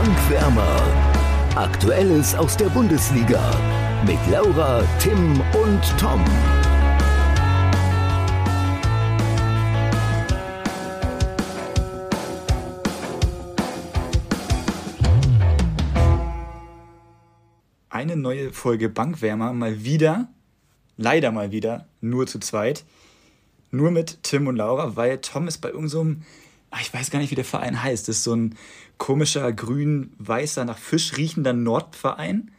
Bankwärmer. Aktuelles aus der Bundesliga mit Laura, Tim und Tom. Eine neue Folge Bankwärmer, mal wieder, leider mal wieder, nur zu zweit. Nur mit Tim und Laura, weil Tom ist bei irgendeinem, so ich weiß gar nicht, wie der Verein heißt. Das ist so ein komischer, grün-weißer, nach Fisch riechender Nordverein.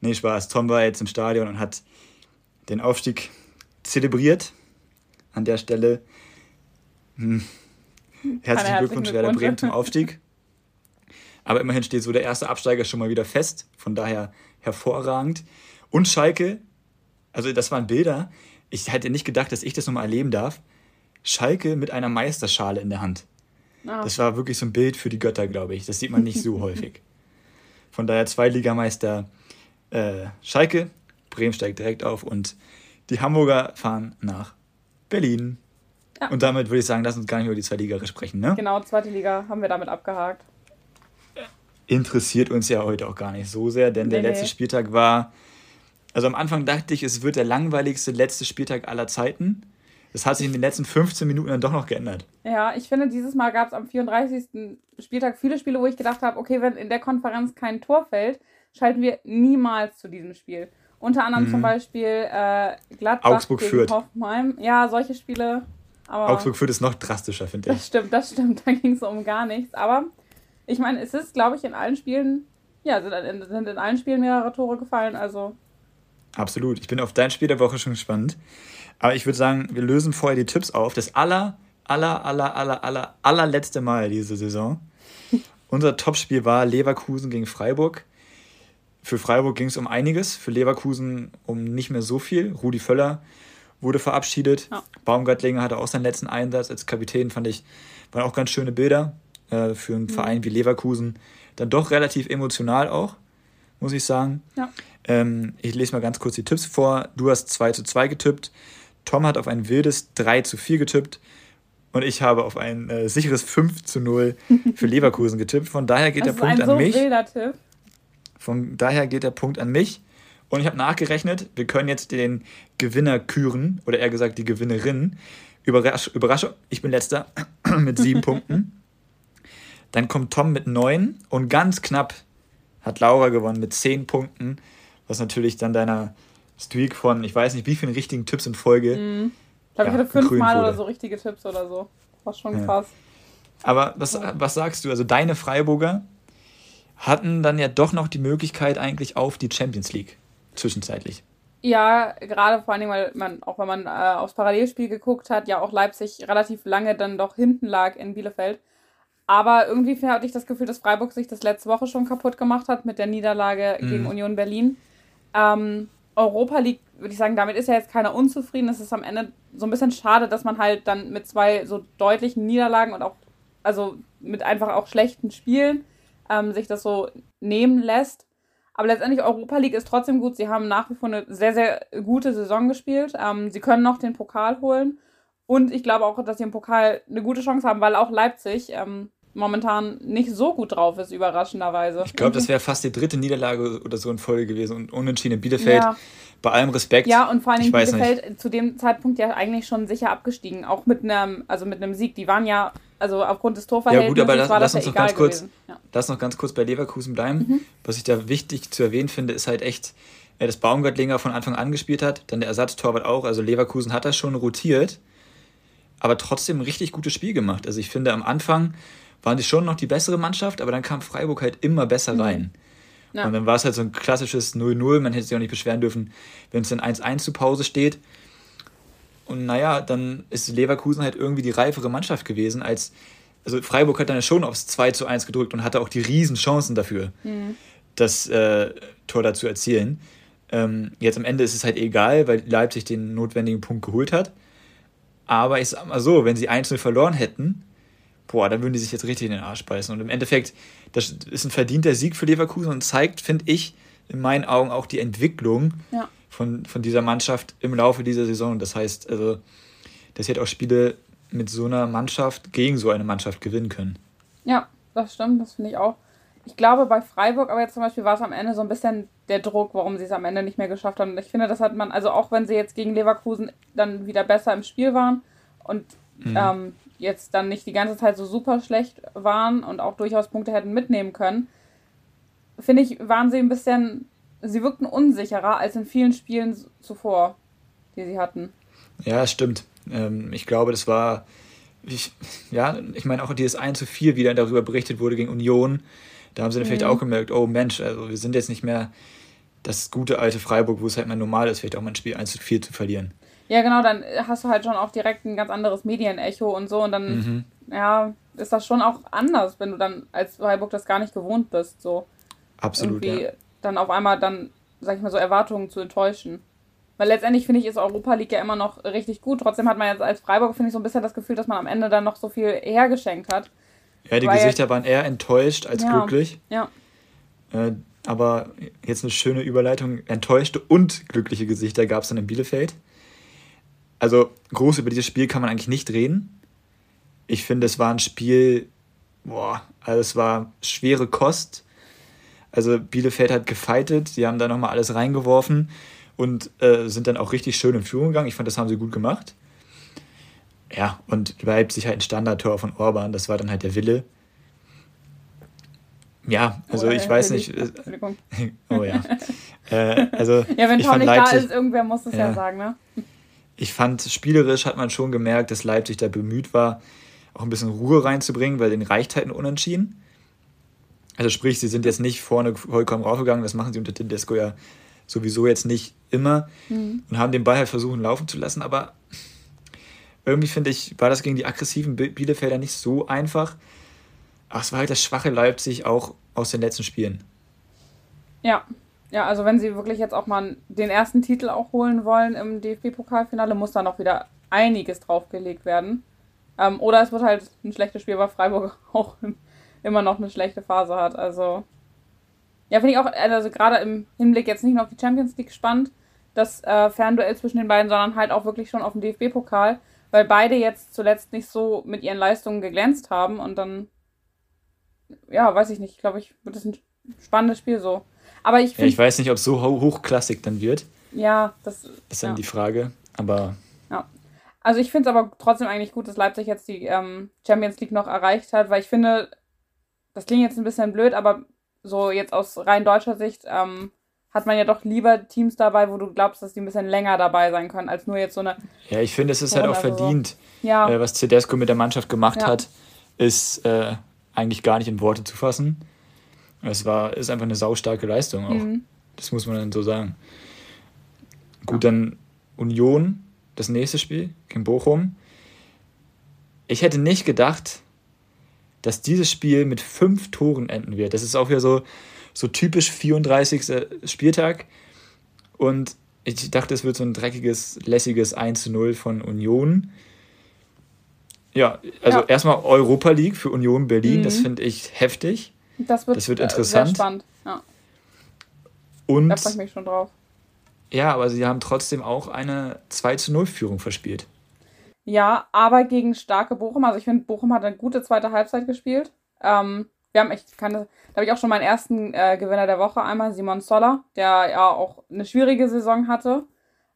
Nee, Spaß. Tom war jetzt im Stadion und hat den Aufstieg zelebriert. An der Stelle hm, herzlichen Glückwunsch, Werder Bremen zum Aufstieg. Aber immerhin steht so der erste Absteiger schon mal wieder fest. Von daher hervorragend. Und Schalke, also das waren Bilder. Ich hätte nicht gedacht, dass ich das nochmal erleben darf. Schalke mit einer Meisterschale in der Hand. Oh. Das war wirklich so ein Bild für die Götter, glaube ich. Das sieht man nicht so häufig. Von daher Zweiligameister äh, Schalke, Bremen steigt direkt auf und die Hamburger fahren nach Berlin. Ja. Und damit würde ich sagen, lass uns gar nicht über die zweite Liga sprechen, ne? Genau, zweite Liga haben wir damit abgehakt interessiert uns ja heute auch gar nicht so sehr, denn der nee, letzte Spieltag war. Also am Anfang dachte ich, es wird der langweiligste letzte Spieltag aller Zeiten. Das hat sich in den letzten 15 Minuten dann doch noch geändert. Ja, ich finde, dieses Mal gab es am 34. Spieltag viele Spiele, wo ich gedacht habe, okay, wenn in der Konferenz kein Tor fällt, schalten wir niemals zu diesem Spiel. Unter anderem mhm. zum Beispiel äh, Gladbach Augsburg gegen Fürth. Hoffenheim. Ja, solche Spiele. Aber Augsburg Fürth ist noch drastischer, finde ich. Das stimmt, das stimmt. Da ging es um gar nichts. Aber ich meine, es ist, glaube ich, in allen Spielen, ja, sind in, sind in allen Spielen mehrere Tore gefallen, also. Absolut. Ich bin auf dein Spiel der Woche schon gespannt. Aber ich würde sagen, wir lösen vorher die Tipps auf. Das aller, aller, aller, aller, aller, allerletzte Mal diese Saison. Unser Topspiel war Leverkusen gegen Freiburg. Für Freiburg ging es um einiges, für Leverkusen um nicht mehr so viel. Rudi Völler wurde verabschiedet. Ja. Baumgartlinger hatte auch seinen letzten Einsatz als Kapitän, fand ich, waren auch ganz schöne Bilder äh, für einen mhm. Verein wie Leverkusen dann doch relativ emotional auch, muss ich sagen. Ja. Ähm, ich lese mal ganz kurz die Tipps vor. Du hast 2 zu 2 getippt. Tom hat auf ein wildes 3 zu 4 getippt. Und ich habe auf ein äh, sicheres 5 zu 0 für Leverkusen getippt. Von daher geht das der Punkt an so mich. Wilder Tipp. Von daher geht der Punkt an mich. Und ich habe nachgerechnet, wir können jetzt den Gewinner küren, oder eher gesagt die Gewinnerin. Überrasch Überraschung, ich bin letzter mit sieben Punkten. Dann kommt Tom mit neun und ganz knapp hat Laura gewonnen mit zehn Punkten, was natürlich dann deiner Streak von, ich weiß nicht, wie vielen richtigen Tipps in Folge. Mhm. Ich glaube, ja, ich hatte fünfmal oder so richtige Tipps oder so. War schon krass. Aber was, was sagst du? Also deine Freiburger hatten dann ja doch noch die Möglichkeit eigentlich auf die Champions League zwischenzeitlich. Ja, gerade vor allem, weil man, auch wenn man äh, aufs Parallelspiel geguckt hat, ja auch Leipzig relativ lange dann doch hinten lag in Bielefeld. Aber irgendwie hatte ich das Gefühl, dass Freiburg sich das letzte Woche schon kaputt gemacht hat mit der Niederlage mhm. gegen Union Berlin. Ähm, Europa League, würde ich sagen, damit ist ja jetzt keiner unzufrieden. Es ist am Ende so ein bisschen schade, dass man halt dann mit zwei so deutlichen Niederlagen und auch, also mit einfach auch schlechten Spielen ähm, sich das so nehmen lässt. Aber letztendlich Europa League ist trotzdem gut. Sie haben nach wie vor eine sehr, sehr gute Saison gespielt. Ähm, sie können noch den Pokal holen. Und ich glaube auch, dass sie im Pokal eine gute Chance haben, weil auch Leipzig ähm, momentan nicht so gut drauf ist, überraschenderweise. Ich glaube, das wäre fast die dritte Niederlage oder so in Folge gewesen und unentschieden in Bielefeld. Ja. Bei allem Respekt. Ja, und vor allem Bielefeld nicht. zu dem Zeitpunkt ja eigentlich schon sicher abgestiegen, auch mit einem, also mit einem Sieg. Die waren ja, also aufgrund des Torverhältnisses ja, gut, aber lass, war lass uns ja noch ganz kurz, ja. lass noch ganz kurz bei Leverkusen bleiben. Mhm. Was ich da wichtig zu erwähnen finde, ist halt echt, äh, dass Baumgartlinger von Anfang an gespielt hat, dann der Ersatztorwart auch. Also Leverkusen hat das schon rotiert, aber trotzdem ein richtig gutes Spiel gemacht. Also ich finde am Anfang waren die schon noch die bessere Mannschaft, aber dann kam Freiburg halt immer besser mhm. rein. Ja. Und dann war es halt so ein klassisches 0-0. Man hätte sich auch nicht beschweren dürfen, wenn es dann 1-1 zu Pause steht. Und naja, dann ist Leverkusen halt irgendwie die reifere Mannschaft gewesen, als. Also Freiburg hat dann schon aufs 2 zu 1 gedrückt und hatte auch die Riesenchancen dafür, mhm. das äh, Tor da zu erzielen. Ähm, jetzt am Ende ist es halt egal, weil Leipzig den notwendigen Punkt geholt hat. Aber ich sag mal so, wenn sie 1-0 verloren hätten, boah, dann würden die sich jetzt richtig in den Arsch beißen. Und im Endeffekt, das ist ein verdienter Sieg für Leverkusen und zeigt, finde ich, in meinen Augen auch die Entwicklung ja. von, von dieser Mannschaft im Laufe dieser Saison. Das heißt, also, dass sie halt auch Spiele mit so einer Mannschaft gegen so eine Mannschaft gewinnen können. Ja, das stimmt, das finde ich auch. ich glaube bei Freiburg, aber jetzt zum Beispiel war es am Ende so ein bisschen der Druck, warum sie es am Ende nicht mehr geschafft haben. Und ich finde, das hat man, also auch wenn sie jetzt gegen Leverkusen dann wieder besser im Spiel waren und mhm. ähm, jetzt dann nicht die ganze Zeit so super schlecht waren und auch durchaus Punkte hätten mitnehmen können, finde ich, waren sie ein bisschen, sie wirkten unsicherer als in vielen Spielen zuvor, die sie hatten. Ja, stimmt. Ähm, ich glaube, das war, ich, ja, ich meine auch dieses 1 zu 4, wie dann darüber berichtet wurde gegen Union, da haben sie dann mhm. vielleicht auch gemerkt, oh Mensch, also wir sind jetzt nicht mehr das gute alte Freiburg, wo es halt mal normal ist, vielleicht auch mal ein Spiel 1 zu 4 zu verlieren. Ja, genau, dann hast du halt schon auch direkt ein ganz anderes Medienecho und so und dann, mhm. ja, ist das schon auch anders, wenn du dann als Freiburg das gar nicht gewohnt bist, so. Absolut, Irgendwie ja. dann auf einmal dann, sag ich mal so, Erwartungen zu enttäuschen. Weil letztendlich finde ich, ist Europa League ja immer noch richtig gut. Trotzdem hat man jetzt als Freiburg, finde ich, so ein bisschen das Gefühl, dass man am Ende dann noch so viel hergeschenkt hat. Ja, die Gesichter waren eher enttäuscht als ja, glücklich. Ja. Äh, aber jetzt eine schöne Überleitung. Enttäuschte und glückliche Gesichter gab es dann in Bielefeld. Also groß über dieses Spiel kann man eigentlich nicht reden. Ich finde, es war ein Spiel, boah, also es war schwere Kost. Also Bielefeld hat gefeitet, sie haben da nochmal alles reingeworfen und äh, sind dann auch richtig schön in Führung gegangen. Ich fand, das haben sie gut gemacht. Ja, und Leipzig halt ein Standardtor von Orban, das war dann halt der Wille. Ja, also oh, ich weiß nicht. Äh, oh ja. äh, also, ja, wenn Tom nicht Leipzig, da ist, irgendwer muss es ja, ja sagen, ne? Ich fand, spielerisch hat man schon gemerkt, dass Leipzig da bemüht war, auch ein bisschen Ruhe reinzubringen, weil den reicht halt ein Unentschieden. Also sprich, sie sind jetzt nicht vorne vollkommen raufgegangen, das machen sie unter Tedesco ja sowieso jetzt nicht immer mhm. und haben den Ball halt versuchen laufen zu lassen, aber irgendwie finde ich, war das gegen die aggressiven Bielefelder nicht so einfach. Ach, es war halt das schwache Leipzig auch aus den letzten Spielen. Ja, ja, also wenn sie wirklich jetzt auch mal den ersten Titel auch holen wollen im DFB-Pokalfinale, muss da noch wieder einiges draufgelegt werden. Ähm, oder es wird halt ein schlechtes Spiel, weil Freiburg auch immer noch eine schlechte Phase hat. Also, ja, finde ich auch, also gerade im Hinblick jetzt nicht nur auf die Champions League spannend, das äh, Fernduell zwischen den beiden, sondern halt auch wirklich schon auf den DFB-Pokal, weil beide jetzt zuletzt nicht so mit ihren Leistungen geglänzt haben und dann, ja, weiß ich nicht, glaube ich, wird das ein spannendes Spiel so. Aber ich. Ja, ich weiß nicht, ob es so hochklassig dann wird. Ja, das, das ist dann ja. die Frage, aber. Ja. Also ich finde es aber trotzdem eigentlich gut, dass Leipzig jetzt die ähm, Champions League noch erreicht hat, weil ich finde, das klingt jetzt ein bisschen blöd, aber so jetzt aus rein deutscher Sicht ähm, hat man ja doch lieber Teams dabei, wo du glaubst, dass die ein bisschen länger dabei sein können, als nur jetzt so eine. Ja, ich finde, es ist halt auch verdient. Ja. Äh, was Cedesco mit der Mannschaft gemacht ja. hat, ist äh, eigentlich gar nicht in Worte zu fassen. Es war, ist einfach eine saustarke Leistung auch. Mhm. Das muss man dann so sagen. Gut, dann Union, das nächste Spiel gegen Bochum. Ich hätte nicht gedacht, dass dieses Spiel mit fünf Toren enden wird. Das ist auch wieder so, so typisch 34. Spieltag. Und ich dachte, es wird so ein dreckiges, lässiges 1 zu 0 von Union. Ja, also ja. erstmal Europa League für Union Berlin, mhm. das finde ich heftig. Das wird, das wird interessant. Sehr spannend, ja. Und, da freue ich mich schon drauf. Ja, aber sie haben trotzdem auch eine 2 zu 0 Führung verspielt. Ja, aber gegen starke Bochum. Also ich finde, Bochum hat eine gute zweite Halbzeit gespielt. Ähm, wir haben echt keine, da habe ich auch schon meinen ersten äh, Gewinner der Woche einmal, Simon Zoller, der ja auch eine schwierige Saison hatte.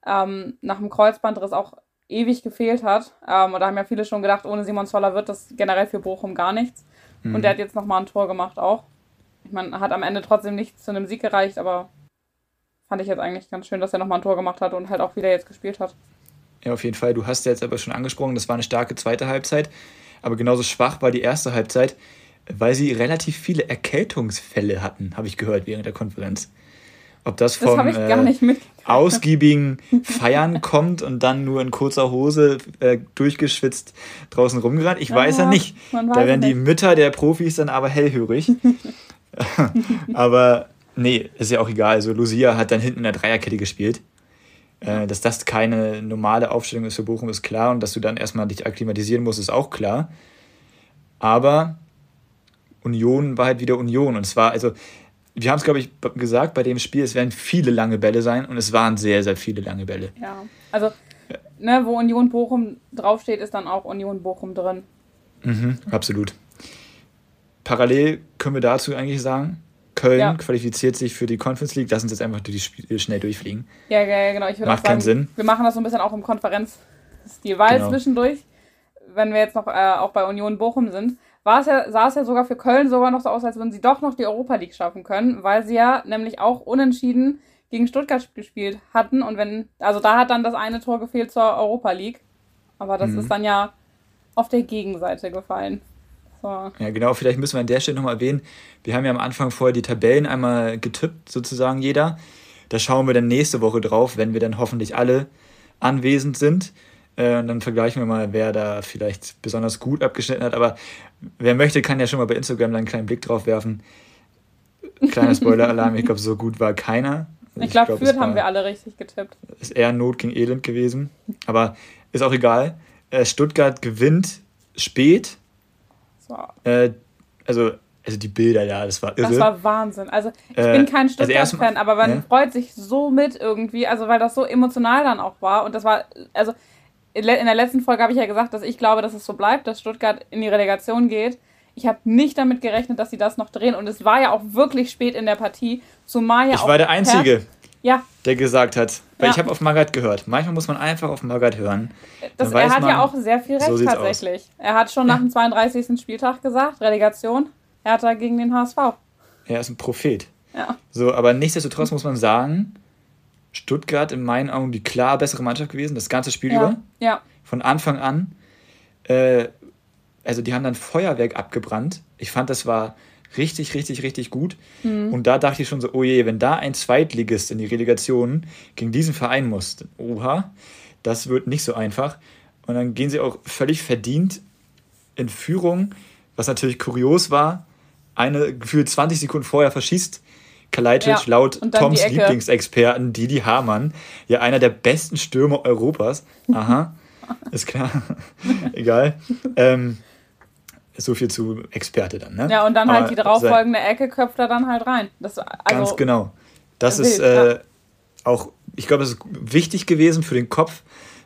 Ähm, nach dem Kreuzbandriss auch ewig gefehlt hat. Ähm, und da haben ja viele schon gedacht, ohne Simon Zoller wird das generell für Bochum gar nichts. Mhm. Und der hat jetzt nochmal ein Tor gemacht auch. Ich meine, hat am Ende trotzdem nicht zu einem Sieg gereicht, aber fand ich jetzt eigentlich ganz schön, dass er nochmal ein Tor gemacht hat und halt auch wieder jetzt gespielt hat. Ja, auf jeden Fall. Du hast ja jetzt aber schon angesprochen, das war eine starke zweite Halbzeit. Aber genauso schwach war die erste Halbzeit, weil sie relativ viele Erkältungsfälle hatten, habe ich gehört während der Konferenz. Ob das vom das äh, ausgiebigen Feiern kommt und dann nur in kurzer Hose äh, durchgeschwitzt draußen rumgerannt, ich ja, weiß ja nicht. Da werden nicht. die Mütter der Profis dann aber hellhörig. aber nee, ist ja auch egal. Also Lucia hat dann hinten in der Dreierkette gespielt. Äh, dass das keine normale Aufstellung ist für Bochum, ist klar. Und dass du dann erstmal dich akklimatisieren musst, ist auch klar. Aber Union war halt wieder Union. Und es war, also, wir haben es, glaube ich, gesagt bei dem Spiel, es werden viele lange Bälle sein. Und es waren sehr, sehr viele lange Bälle. Ja, also, ne, wo Union Bochum draufsteht, ist dann auch Union Bochum drin. Mhm, absolut. parallel können wir dazu eigentlich sagen, Köln ja. qualifiziert sich für die Conference League. Lass uns jetzt einfach die Spiele schnell durchfliegen. Ja, ja, genau. Ich würde Macht sagen, keinen Sinn. Wir machen das so ein bisschen auch im Konferenzstil, weil genau. zwischendurch, wenn wir jetzt noch äh, auch bei Union Bochum sind, war es ja, sah es ja sogar für Köln sogar noch so aus, als würden sie doch noch die Europa League schaffen können, weil sie ja nämlich auch unentschieden gegen Stuttgart gespielt hatten. Und wenn, also da hat dann das eine Tor gefehlt zur Europa League. Aber das mhm. ist dann ja auf der Gegenseite gefallen. So. Ja, genau, vielleicht müssen wir an der Stelle nochmal erwähnen, wir haben ja am Anfang vorher die Tabellen einmal getippt, sozusagen jeder. Da schauen wir dann nächste Woche drauf, wenn wir dann hoffentlich alle anwesend sind. Äh, und dann vergleichen wir mal, wer da vielleicht besonders gut abgeschnitten hat. Aber wer möchte, kann ja schon mal bei Instagram einen kleinen Blick drauf werfen. Kleiner Spoiler-Alarm, ich glaube, so gut war keiner. Ich, ich glaube, glaub, Fürth haben wir alle richtig getippt. Ist eher Not gegen Elend gewesen. Aber ist auch egal. Äh, Stuttgart gewinnt spät äh, also, also die Bilder, ja, das war irre. Das war Wahnsinn. Also ich äh, bin kein also Stuttgart-Fan, aber man ja. freut sich so mit irgendwie, also weil das so emotional dann auch war. Und das war, also in der letzten Folge habe ich ja gesagt, dass ich glaube, dass es so bleibt, dass Stuttgart in die Relegation geht. Ich habe nicht damit gerechnet, dass sie das noch drehen. Und es war ja auch wirklich spät in der Partie. Zumal ja ich war der Einzige, ja. der gesagt hat. Weil ja. ich habe auf Magath gehört. Manchmal muss man einfach auf Magath hören. Das, er hat man, ja auch sehr viel recht so tatsächlich. Aus. Er hat schon nach dem 32. Spieltag gesagt, Relegation, Hertha gegen den HSV. Er ist ein Prophet. Ja. So, aber nichtsdestotrotz muss man sagen, Stuttgart in meinen Augen die klar bessere Mannschaft gewesen, das ganze Spiel ja. über. Ja. Von Anfang an. Äh, also die haben dann Feuerwerk abgebrannt. Ich fand, das war richtig, richtig, richtig gut. Mhm. Und da dachte ich schon so, oh je, wenn da ein Zweitligist in die Relegation gegen diesen Verein muss, oha, das wird nicht so einfach. Und dann gehen sie auch völlig verdient in Führung, was natürlich kurios war. Eine gefühlt 20 Sekunden vorher verschießt Kalajdzic ja, laut Toms Lieblingsexperten Didi Hamann, ja einer der besten Stürmer Europas. Aha, ist klar. Egal. Ähm, so viel zu Experte dann, ne? Ja, und dann halt Aber halt die darauffolgende Ecke köpft er dann halt rein. Das, also ganz genau. Das wild, ist äh, ja. auch, ich glaube, das ist wichtig gewesen für den Kopf,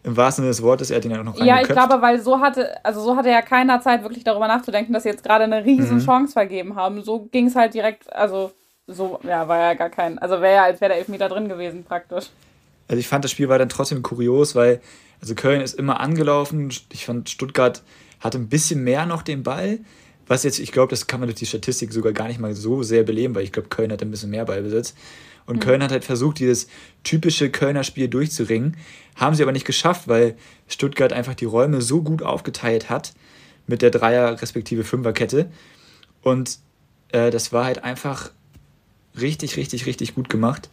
im wahrsten Sinne des Wortes, er hat ihn ja auch noch Ja, ich glaube, weil so hatte, also so hatte ja keiner Zeit, wirklich darüber nachzudenken, dass sie jetzt gerade eine riesen mhm. Chance vergeben haben. So ging es halt direkt, also so, ja, war ja gar kein, also wäre ja, als wäre der Elfmeter drin gewesen, praktisch. Also ich fand, das Spiel war dann trotzdem kurios, weil, also Köln ist immer angelaufen. Ich fand, Stuttgart hatte ein bisschen mehr noch den Ball. Was jetzt, ich glaube, das kann man durch die Statistik sogar gar nicht mal so sehr beleben, weil ich glaube, Köln hat ein bisschen mehr Ballbesitz. Und mhm. Köln hat halt versucht, dieses typische Kölner Spiel durchzuringen. Haben sie aber nicht geschafft, weil Stuttgart einfach die Räume so gut aufgeteilt hat mit der Dreier- respektive Fünferkette. Und äh, das war halt einfach richtig, richtig, richtig gut gemacht.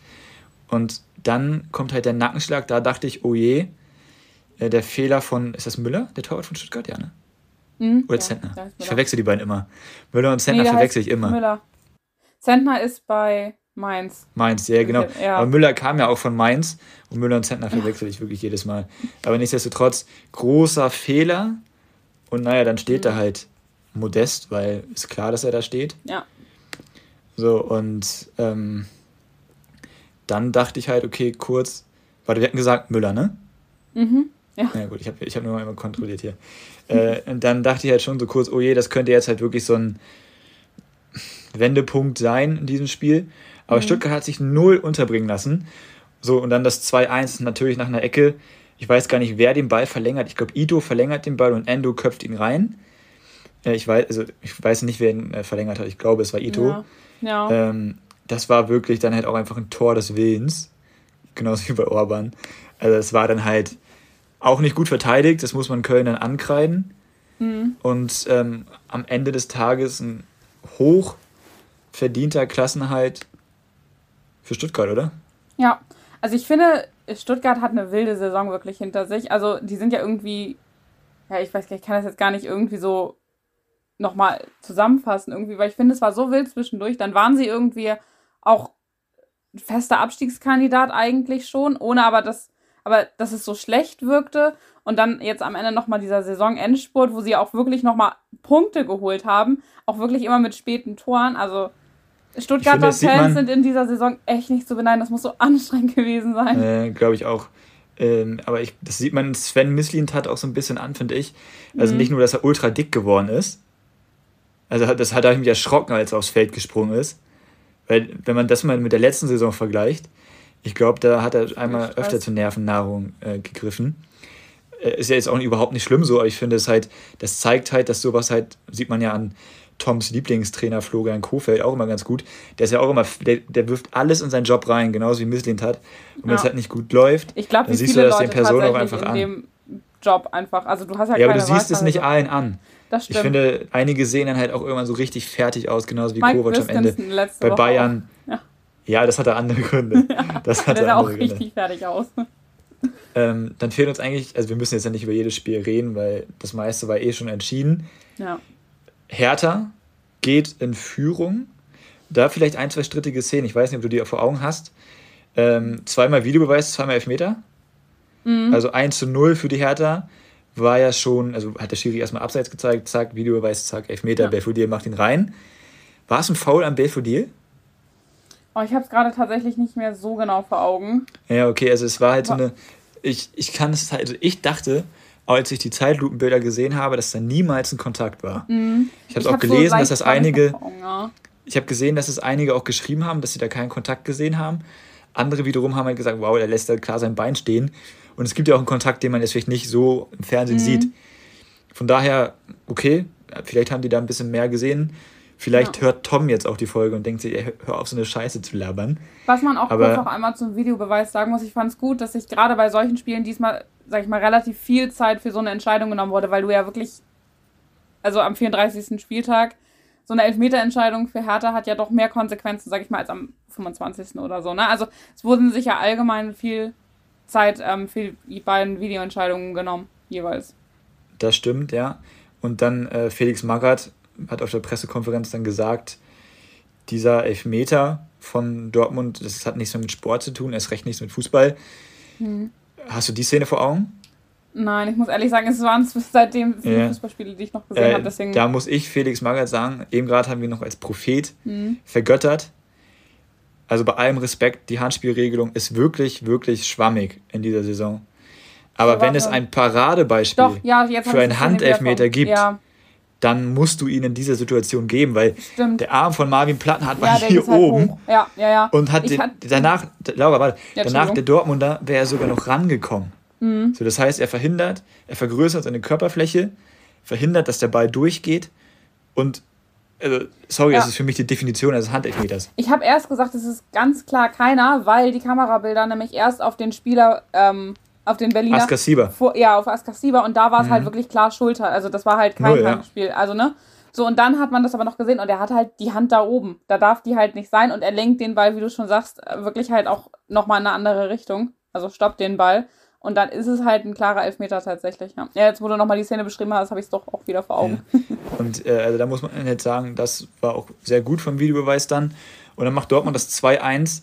Und dann kommt halt der Nackenschlag. Da dachte ich, oh je, äh, der Fehler von, ist das Müller, der Torwart von Stuttgart? Ja, ne? Mhm. Oder ja, Zentner. Ich verwechsel die beiden immer. Müller und Zentner nee, verwechsel ich immer. Müller. Zentner ist bei Mainz. Mainz, ja, genau. Ja. Aber Müller kam ja auch von Mainz und Müller und Zentner verwechsel ich wirklich jedes Mal. Aber nichtsdestotrotz, großer Fehler. Und naja, dann steht mhm. er halt modest, weil ist klar, dass er da steht. Ja. So, und ähm, dann dachte ich halt, okay, kurz, warte, wir hatten gesagt Müller, ne? Mhm. Ja. Ja, gut, ich habe ich hab nur mal kontrolliert hier. Äh, und dann dachte ich halt schon so kurz, oh je, das könnte jetzt halt wirklich so ein Wendepunkt sein in diesem Spiel. Aber mhm. Stuttgart hat sich null unterbringen lassen. So, und dann das 2-1 natürlich nach einer Ecke. Ich weiß gar nicht, wer den Ball verlängert. Ich glaube, Ito verlängert den Ball und Endo köpft ihn rein. Äh, ich, weiß, also, ich weiß nicht, wer ihn äh, verlängert hat. Ich glaube, es war Ito. Ja. Ja. Ähm, das war wirklich dann halt auch einfach ein Tor des Willens. Genauso wie bei Orban. Also, es war dann halt auch nicht gut verteidigt, das muss man Köln dann ankreiden. Mhm. Und ähm, am Ende des Tages ein hoch verdienter Klassenhalt für Stuttgart, oder? Ja, also ich finde, Stuttgart hat eine wilde Saison wirklich hinter sich. Also die sind ja irgendwie, ja, ich weiß gar nicht, ich kann das jetzt gar nicht irgendwie so nochmal zusammenfassen irgendwie, weil ich finde, es war so wild zwischendurch. Dann waren sie irgendwie auch fester Abstiegskandidat eigentlich schon, ohne aber das aber dass es so schlecht wirkte und dann jetzt am Ende nochmal dieser Saisonendspurt, wo sie auch wirklich nochmal Punkte geholt haben, auch wirklich immer mit späten Toren. Also Stuttgarter finde, Fans sind in dieser Saison echt nicht zu beneiden. Das muss so anstrengend gewesen sein. Äh, Glaube ich auch. Ähm, aber ich, das sieht man Sven Mislint hat auch so ein bisschen an, finde ich. Also mhm. nicht nur, dass er ultra dick geworden ist, Also das hat mich erschrocken, als er aufs Feld gesprungen ist. Weil, wenn man das mal mit der letzten Saison vergleicht, ich glaube, da hat er einmal öfter zur Nervennahrung äh, gegriffen. Äh, ist ja jetzt auch überhaupt nicht schlimm so, aber ich finde es halt, das zeigt halt, dass sowas halt, sieht man ja an Toms Lieblingstrainer Florian Kofeld auch immer ganz gut. Der ist ja auch immer, der, der wirft alles in seinen Job rein, genauso wie Misslint hat. Und wenn es halt nicht gut läuft, ich glaub, dann siehst du das den Personen auch einfach an. Dem Job einfach, also du hast ja, ja aber du siehst es nicht allen an. Das stimmt. Ich finde, einige sehen dann halt auch irgendwann so richtig fertig aus, genauso wie Mike Kovac am Ende bei Bayern. Ja. ja. das hatte andere Gründe. Das hatte der sah auch Gründe. richtig fertig aus. Ähm, dann fehlt uns eigentlich, also wir müssen jetzt ja nicht über jedes Spiel reden, weil das meiste war eh schon entschieden. Ja. Hertha geht in Führung. Da vielleicht ein, zwei strittige Szenen. Ich weiß nicht, ob du die vor Augen hast. Ähm, zweimal Videobeweis, zweimal Elfmeter. Mhm. Also 1 zu 0 für die Hertha. War ja schon, also hat der Schiri erstmal abseits gezeigt, zack, Videobeweis, zack, Elfmeter, ja. Belfodil macht ihn rein. War es ein Foul am Belfodil? Oh, ich habe es gerade tatsächlich nicht mehr so genau vor Augen. Ja, okay, also es war halt so eine. Ich, ich kann es halt, also ich dachte, als ich die Zeitlupenbilder gesehen habe, dass da niemals ein Kontakt war. Mhm. Ich habe auch hab gelesen, so dass das einige. Ich habe gesehen, dass es einige auch geschrieben haben, dass sie da keinen Kontakt gesehen haben. Andere wiederum haben halt gesagt, wow, der lässt da klar sein Bein stehen. Und es gibt ja auch einen Kontakt, den man jetzt vielleicht nicht so im Fernsehen mhm. sieht. Von daher, okay, vielleicht haben die da ein bisschen mehr gesehen. Vielleicht ja. hört Tom jetzt auch die Folge und denkt sich, ey, hör auf, so eine Scheiße zu labern. Was man auch Aber, kurz noch einmal zum Videobeweis sagen muss, ich fand es gut, dass sich gerade bei solchen Spielen diesmal sag ich mal, relativ viel Zeit für so eine Entscheidung genommen wurde, weil du ja wirklich, also am 34. Spieltag, so eine Elfmeterentscheidung für Hertha hat ja doch mehr Konsequenzen, sag ich mal, als am 25. oder so. Ne? Also es wurden sich ja allgemein viel Zeit ähm, für die beiden Videoentscheidungen genommen, jeweils. Das stimmt, ja. Und dann äh, Felix Magath hat auf der Pressekonferenz dann gesagt, dieser Elfmeter von Dortmund, das hat nichts mehr mit Sport zu tun, erst recht nichts mit Fußball. Mhm. Hast du die Szene vor Augen? Nein, ich muss ehrlich sagen, es waren seitdem viele yeah. Fußballspiele, die ich noch gesehen äh, habe. Deswegen... Da muss ich Felix Magath sagen, eben gerade haben wir noch als Prophet mhm. vergöttert. Also bei allem Respekt, die Handspielregelung ist wirklich, wirklich schwammig in dieser Saison. Aber wenn es ein Paradebeispiel Doch, ja, für einen Handelfmeter gibt, ja dann musst du ihn in dieser Situation geben, weil Stimmt. der Arm von Marvin Plattenhardt war ja, hier halt oben hoch. ja, ja, ja. und hat den, danach, Laura, warte, danach der Dortmunder wäre er sogar noch rangekommen. Mhm. So, das heißt, er verhindert, er vergrößert seine Körperfläche, verhindert, dass der Ball durchgeht und also, sorry, ja. das ist für mich die Definition eines Handelfmeters. Ich habe erst gesagt, es ist ganz klar keiner, weil die Kamerabilder nämlich erst auf den Spieler ähm, auf den Berliner. Askasiba. Vor, ja, auf Askasiba und da war es halt mhm. halt wirklich klar Schulter. Also das war halt kein Handspiel. Ja. Also, ne? So, und dann hat man das aber noch gesehen und er hat halt die Hand da oben. Da darf die halt nicht sein und er lenkt den Ball, wie du schon sagst, wirklich halt auch nochmal in eine andere Richtung. Also stoppt den Ball. Und dann ist es halt ein klarer Elfmeter tatsächlich. Ja, ja jetzt, wo du nochmal die Szene beschrieben hast, habe ich es doch auch wieder vor Augen. Ja. Und äh, also da muss man jetzt sagen, das war auch sehr gut vom Videobeweis dann. Und dann macht Dortmund das 2-1.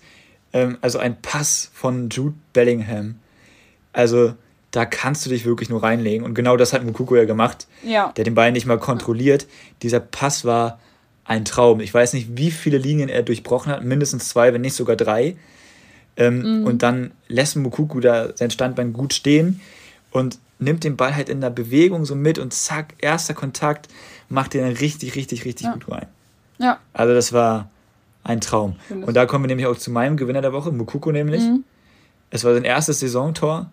Ähm, also ein Pass von Jude Bellingham also da kannst du dich wirklich nur reinlegen. Und genau das hat Mukuko ja gemacht. Ja. Der den Ball nicht mal kontrolliert. Dieser Pass war ein Traum. Ich weiß nicht, wie viele Linien er durchbrochen hat. Mindestens zwei, wenn nicht sogar drei. Ähm, mhm. Und dann lässt Mukuku da sein Standbein gut stehen und nimmt den Ball halt in der Bewegung so mit und zack, erster Kontakt, macht den richtig, richtig, richtig ja. gut rein. Ja. Also das war ein Traum. Und da kommen wir nämlich auch zu meinem Gewinner der Woche, Mukuko nämlich. Mhm. Es war sein erstes Saisontor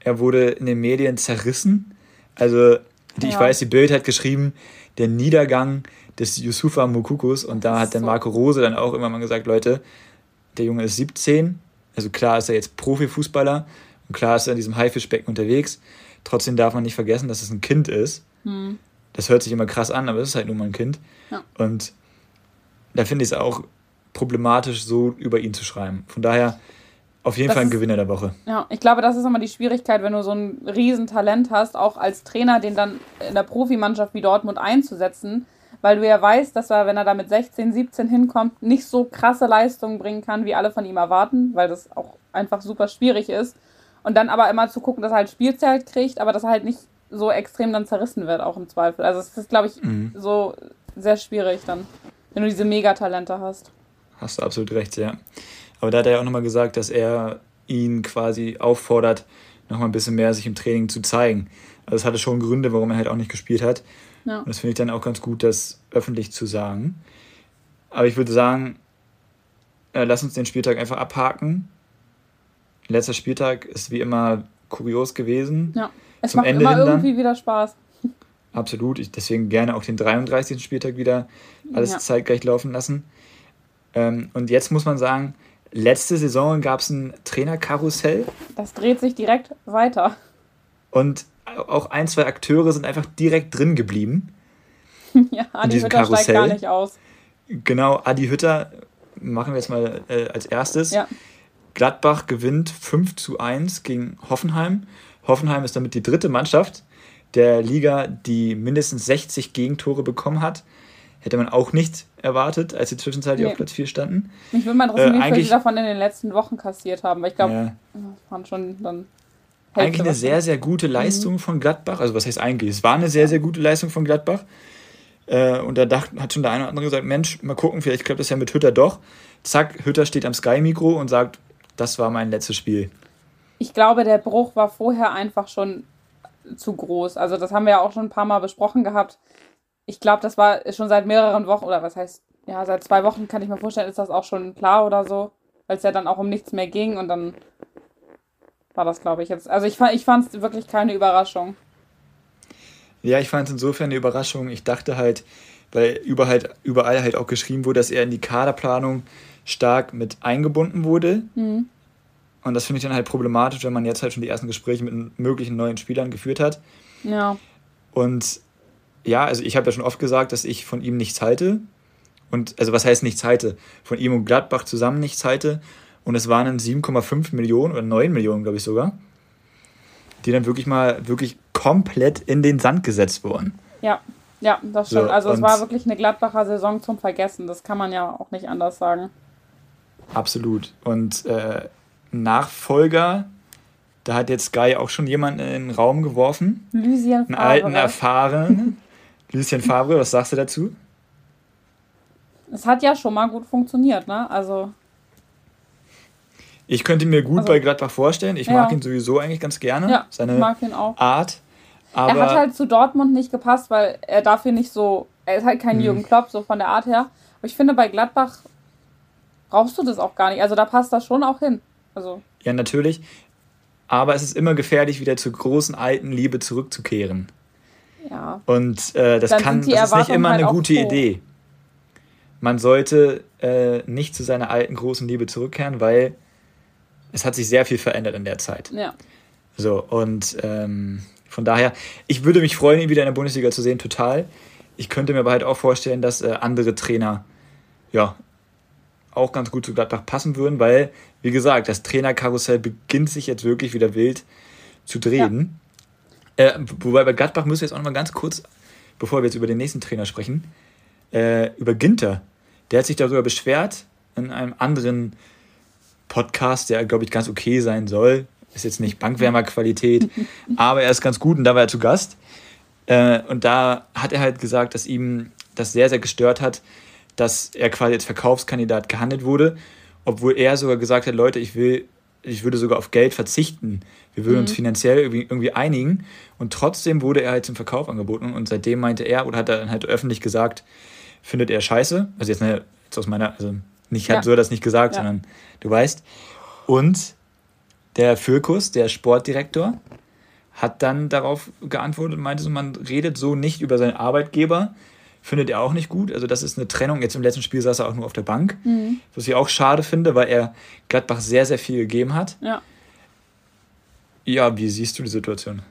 er wurde in den Medien zerrissen. Also, die, ja. ich weiß, die Bild hat geschrieben, der Niedergang des Yusufa Mukukus. Und da hat der Marco Rose dann auch immer mal gesagt, Leute, der Junge ist 17. Also klar ist er jetzt Profifußballer und klar ist er in diesem Haifischbecken unterwegs. Trotzdem darf man nicht vergessen, dass es ein Kind ist. Hm. Das hört sich immer krass an, aber es ist halt nur mal ein Kind. Ja. Und da finde ich es auch problematisch, so über ihn zu schreiben. Von daher auf jeden das Fall ein Gewinner der Woche. Ja, ich glaube, das ist immer die Schwierigkeit, wenn du so ein Riesentalent hast, auch als Trainer, den dann in der Profimannschaft wie Dortmund einzusetzen, weil du ja weißt, dass er, wenn er da mit 16, 17 hinkommt, nicht so krasse Leistungen bringen kann, wie alle von ihm erwarten, weil das auch einfach super schwierig ist. Und dann aber immer zu gucken, dass er halt Spielzeit kriegt, aber dass er halt nicht so extrem dann zerrissen wird, auch im Zweifel. Also es ist, glaube ich, mhm. so sehr schwierig dann, wenn du diese Megatalente hast. Hast du absolut recht, ja. Aber da hat er ja auch nochmal gesagt, dass er ihn quasi auffordert, nochmal ein bisschen mehr sich im Training zu zeigen. Also es hatte schon Gründe, warum er halt auch nicht gespielt hat. Ja. Und das finde ich dann auch ganz gut, das öffentlich zu sagen. Aber ich würde sagen, äh, lass uns den Spieltag einfach abhaken. Letzter Spieltag ist wie immer kurios gewesen. Ja, es Zum macht Ende immer irgendwie wieder Spaß. Absolut. Ich deswegen gerne auch den 33. Spieltag wieder alles ja. zeitgleich laufen lassen. Ähm, und jetzt muss man sagen, letzte Saison gab es ein Trainerkarussell. Das dreht sich direkt weiter. Und auch ein, zwei Akteure sind einfach direkt drin geblieben. ja, Adi Hütter Karussell. steigt gar nicht aus. Genau, Adi Hütter machen wir jetzt mal äh, als erstes. Ja. Gladbach gewinnt 5 zu 1 gegen Hoffenheim. Hoffenheim ist damit die dritte Mannschaft der Liga, die mindestens 60 Gegentore bekommen hat. Hätte man auch nicht erwartet, als sie zwischenzeitlich nee. auf Platz 4 standen. Mich würde mal interessieren, äh, wie viel sie davon in den letzten Wochen kassiert haben, weil ich glaube, ja. das waren schon dann. Hälfte eigentlich eine sehr, sehr gute mhm. Leistung mhm. von Gladbach. Also, was heißt eigentlich? Es war eine sehr, sehr gute Leistung von Gladbach. Äh, und da dacht, hat schon der eine oder andere gesagt: Mensch, mal gucken, vielleicht klappt das ja mit Hütter doch. Zack, Hütter steht am Sky-Mikro und sagt: Das war mein letztes Spiel. Ich glaube, der Bruch war vorher einfach schon zu groß. Also, das haben wir ja auch schon ein paar Mal besprochen gehabt ich glaube, das war schon seit mehreren Wochen, oder was heißt, ja, seit zwei Wochen kann ich mir vorstellen, ist das auch schon klar oder so, weil es ja dann auch um nichts mehr ging und dann war das, glaube ich, jetzt. Also ich, ich fand es wirklich keine Überraschung. Ja, ich fand es insofern eine Überraschung. Ich dachte halt, weil überall halt, überall halt auch geschrieben wurde, dass er in die Kaderplanung stark mit eingebunden wurde. Mhm. Und das finde ich dann halt problematisch, wenn man jetzt halt schon die ersten Gespräche mit möglichen neuen Spielern geführt hat. Ja. Und ja, also ich habe ja schon oft gesagt, dass ich von ihm nichts halte. Und, also was heißt nichts halte? Von ihm und Gladbach zusammen nichts halte. Und es waren dann 7,5 Millionen oder 9 Millionen, glaube ich sogar, die dann wirklich mal wirklich komplett in den Sand gesetzt wurden. Ja, ja, das stimmt. So, also es war wirklich eine Gladbacher Saison zum Vergessen. Das kann man ja auch nicht anders sagen. Absolut. Und äh, Nachfolger da hat jetzt Sky auch schon jemanden in den Raum geworfen. Favre. Einen alten, erfahrenen. Lucien Favre, was sagst du dazu? Es hat ja schon mal gut funktioniert, ne? Also. Ich könnte mir gut also, bei Gladbach vorstellen. Ich ja. mag ihn sowieso eigentlich ganz gerne. Ja, Seine ich mag ihn auch. Art. Aber er hat halt zu Dortmund nicht gepasst, weil er dafür nicht so. Er ist halt kein hm. Jürgen Klopp, so von der Art her. Aber ich finde, bei Gladbach brauchst du das auch gar nicht. Also da passt das schon auch hin. Also. Ja, natürlich. Aber es ist immer gefährlich, wieder zur großen alten Liebe zurückzukehren. Ja. Und äh, das kann, das ist nicht immer halt eine gute hoch. Idee. Man sollte äh, nicht zu seiner alten großen Liebe zurückkehren, weil es hat sich sehr viel verändert in der Zeit. Ja. So, und ähm, von daher, ich würde mich freuen, ihn wieder in der Bundesliga zu sehen, total. Ich könnte mir aber halt auch vorstellen, dass äh, andere Trainer ja, auch ganz gut zu Gladbach passen würden, weil, wie gesagt, das Trainerkarussell beginnt sich jetzt wirklich wieder wild zu drehen. Ja. Äh, wobei bei Gladbach müssen wir jetzt auch noch mal ganz kurz, bevor wir jetzt über den nächsten Trainer sprechen, äh, über Ginter. Der hat sich darüber beschwert in einem anderen Podcast, der, glaube ich, ganz okay sein soll. Ist jetzt nicht Bankwärmerqualität, aber er ist ganz gut und da war er zu Gast. Äh, und da hat er halt gesagt, dass ihm das sehr, sehr gestört hat, dass er quasi als Verkaufskandidat gehandelt wurde, obwohl er sogar gesagt hat, Leute, ich will, ich würde sogar auf Geld verzichten. Wir würden mhm. uns finanziell irgendwie, irgendwie einigen. Und trotzdem wurde er halt zum Verkauf angeboten. Und seitdem meinte er, oder hat er dann halt öffentlich gesagt, findet er scheiße. Also jetzt, ne, jetzt aus meiner, also nicht ja. hat so das nicht gesagt, ja. sondern du weißt. Und der Fürkus, der Sportdirektor, hat dann darauf geantwortet und meinte so, man redet so nicht über seinen Arbeitgeber, findet er auch nicht gut. Also das ist eine Trennung. Jetzt im letzten Spiel saß er auch nur auf der Bank, mhm. was ich auch schade finde, weil er Gladbach sehr, sehr viel gegeben hat. Ja. Ja, wie siehst du die Situation?